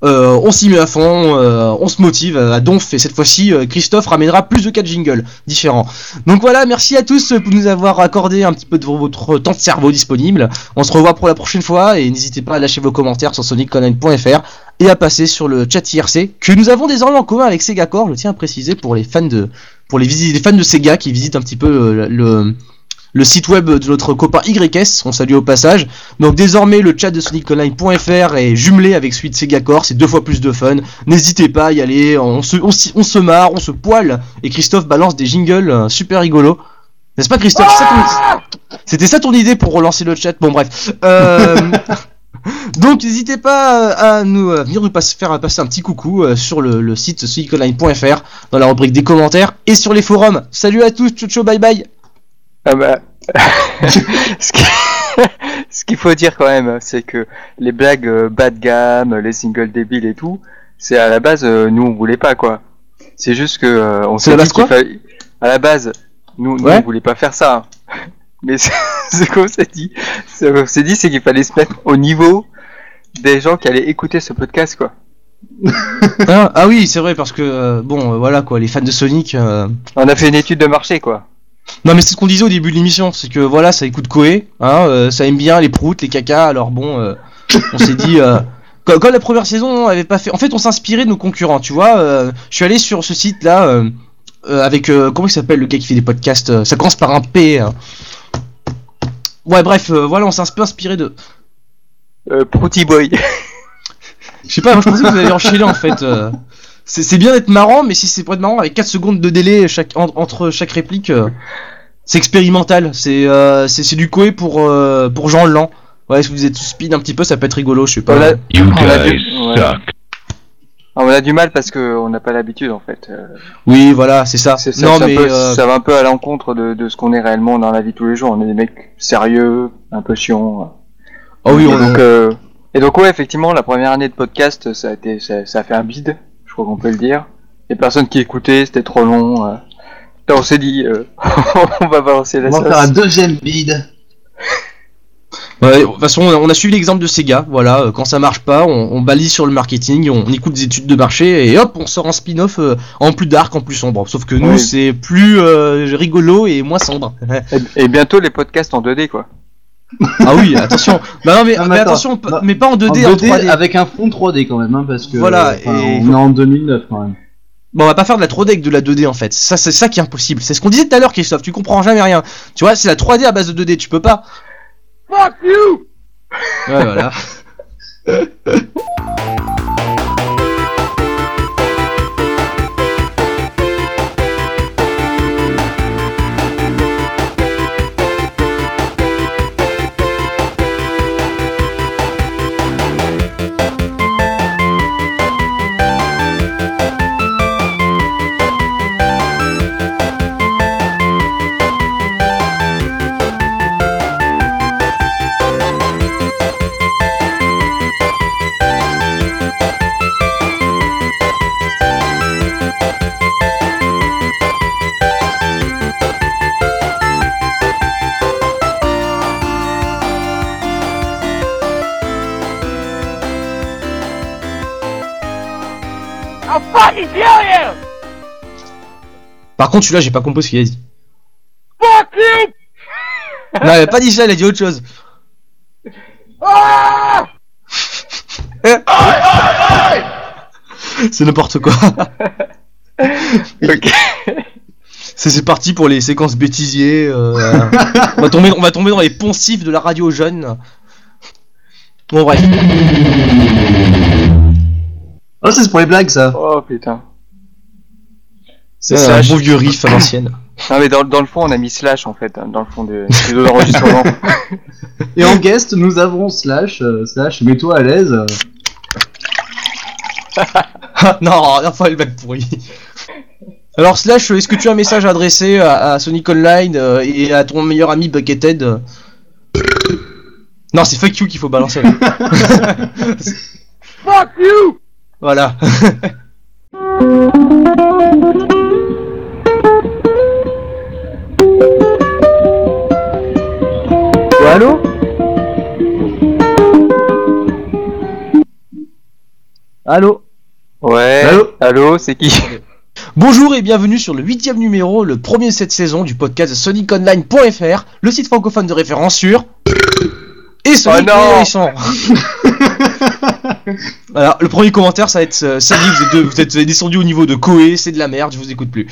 Speaker 1: Euh, on s'y met à fond, euh, on se motive à donf et cette fois-ci euh, Christophe ramènera plus de 4 jingles différents. Donc voilà, merci à tous pour nous avoir accordé un petit peu de votre temps de cerveau disponible. On se revoit pour la prochaine fois et n'hésitez pas à lâcher vos commentaires sur sonicconline.fr et à passer sur le chat IRC que nous avons désormais en commun avec Sega Core, je tiens à préciser pour les fans de pour les, fans de Sega qui visitent un petit peu euh, le, le site web de notre copain YS, on salue au passage. Donc désormais le chat de soniconline.fr est jumelé avec celui de Sega Core, c'est deux fois plus de fun. N'hésitez pas à y aller, on se, on, on se marre, on se poile et Christophe balance des jingles euh, super rigolos. N'est-ce pas Christophe? Ton- C'était ça ton idée pour relancer le chat? Bon bref. Euh, <laughs> Donc n'hésitez pas euh, à nous venir nous passer, faire passer un petit coucou sur le, le site soniconline.fr dans la rubrique des commentaires et sur les forums. Salut à tous, ciao ciao bye bye.
Speaker 2: Ah bah. <laughs> ce qui- ce qu'il faut dire quand même, c'est que les blagues euh, bas de gamme, les singles débiles et tout, c'est à la base, euh, nous on voulait pas quoi. C'est juste que euh, on s'est dit qu'il fallait. À la base, nous, nous
Speaker 1: Ouais.
Speaker 2: on voulait pas faire ça. <laughs> Mais c'est- <laughs> ce qu'on s'est dit, ce qu'on s'est dit, c'est qu'il fallait se mettre au niveau des gens qui allaient écouter ce podcast quoi.
Speaker 1: Ah, ah oui, c'est vrai parce que euh, bon, euh, voilà quoi, les fans de Sonic.
Speaker 2: On a fait une étude de marché quoi.
Speaker 1: Non mais c'est ce qu'on disait au début de l'émission, c'est que voilà, ça écoute Koé, hein, euh, ça aime bien les proutes, les cacas. Alors bon, euh, on s'est dit. euh, <laughs> quand, quand la première saison avait pas fait, en fait, on s'inspirait de nos concurrents, tu vois. euh, je suis allé sur ce site là avec comment il s'appelle le gars qui fait des podcasts. ça commence par un P. hein. Ouais, bref, voilà, on s'est un peu inspiré de.
Speaker 2: Euh, Prouty Boy.
Speaker 1: Je sais pas, moi je pensais que vous alliez enchaîner en fait. <laughs> C'est c'est bien d'être marrant, mais si c'est pour être marrant avec 4 secondes de délai chaque, en- entre chaque réplique, euh, c'est expérimental. C'est euh, c'est c'est du coé pour, euh, pour Jean Lan. Ouais, si vous êtes speed un petit peu, ça peut être rigolo, je sais pas.
Speaker 2: On a,
Speaker 4: You
Speaker 2: On a
Speaker 4: guys
Speaker 2: du- ouais.
Speaker 4: suck.
Speaker 2: on a du mal parce qu'on n'a pas l'habitude en fait. Euh,
Speaker 1: Oui, voilà, c'est ça.
Speaker 2: C'est ça,
Speaker 1: non, mais
Speaker 2: peu-
Speaker 1: euh,
Speaker 2: ça va un peu à l'encontre de, de ce qu'on est réellement dans la vie de tous les jours. On est des mecs sérieux, un peu chiants.
Speaker 1: oh oui,
Speaker 2: et
Speaker 1: on
Speaker 2: donc, euh, et donc ouais, effectivement, la première année de podcast, ça a été, ça, ça a fait un bide. Je crois qu'on peut le dire. Les personnes qui écoutaient, c'était trop long. euh. Putain, on s'est dit, euh, <laughs> on va balancer la
Speaker 3: On va faire un deuxième bid.
Speaker 1: Ouais, de toute façon, on a suivi l'exemple de Sega. Voilà, euh, quand ça marche pas, on, on balise sur le marketing, on, écoute des études de marché et hop, on sort un spin-off euh, en plus dark, en plus sombre. Sauf que nous,
Speaker 2: Oui.
Speaker 1: c'est plus euh, rigolo et moins sombre. <laughs>
Speaker 2: Et, et bientôt les podcasts en 2D, quoi.
Speaker 1: Ah oui, attention. Bah non, mais,
Speaker 3: Non, mais
Speaker 1: attention, mais pas en 2D,
Speaker 3: en
Speaker 1: en
Speaker 3: 2D,
Speaker 1: 3D.
Speaker 3: avec un fond 3D quand même, hein, parce que
Speaker 1: Voilà,
Speaker 3: enfin,
Speaker 1: et
Speaker 3: on
Speaker 1: faut-
Speaker 3: est en 2009 quand même.
Speaker 1: Bon, on va pas faire de la 3D avec de la 2D en fait. Ça, c'est ça qui est impossible. C'est ce qu'on disait tout à l'heure, Christophe. Tu comprends jamais rien. Tu vois, c'est la 3D à base de 2D. Tu peux pas.
Speaker 2: Fuck you
Speaker 1: Ouais, voilà. <laughs> Par contre, celui-là, j'ai pas compris ce qu'il a dit. Non, il a pas dit ça, il a dit autre chose. <laughs> C'est n'importe quoi. <laughs>
Speaker 2: Ok.
Speaker 1: C'est c'est parti pour les séquences bêtisiers. euh, on, va tomber, on va tomber dans les poncifs de la radio jeune. Bon, bref.
Speaker 3: Oh, c'est pour les blagues ça.
Speaker 2: Oh putain.
Speaker 1: C'est un bon vieux riff à l'ancienne. <laughs>
Speaker 2: Non mais dans, dans le fond on a mis slash en fait, hein, dans le fond de studio d'enregistrement. <laughs>
Speaker 3: Et en guest, nous avons Slash, euh, Slash, mets-toi à l'aise.
Speaker 1: Ah, non, pas le bac pourri. Alors Slash, est-ce que tu as un message à adresser à, à Sonic Online euh, et à ton meilleur ami Buckethead? Euh Non, c'est fuck you qu'il faut balancer là. <laughs>
Speaker 2: Fuck you
Speaker 1: voilà. <laughs>
Speaker 2: Allô?
Speaker 3: Allô?
Speaker 2: Ouais.
Speaker 3: Allô?
Speaker 2: Allô, c'est qui?
Speaker 1: Bonjour et bienvenue sur le huitième numéro, le premier de cette saison du podcast SonicOnline.fr, le site francophone de référence sur et Sonic
Speaker 2: Oh non <laughs> <laughs>
Speaker 1: voilà, le premier commentaire ça va être euh, salut, vous êtes, vous êtes descendu au niveau de Koé, c'est de la merde, je vous écoute plus.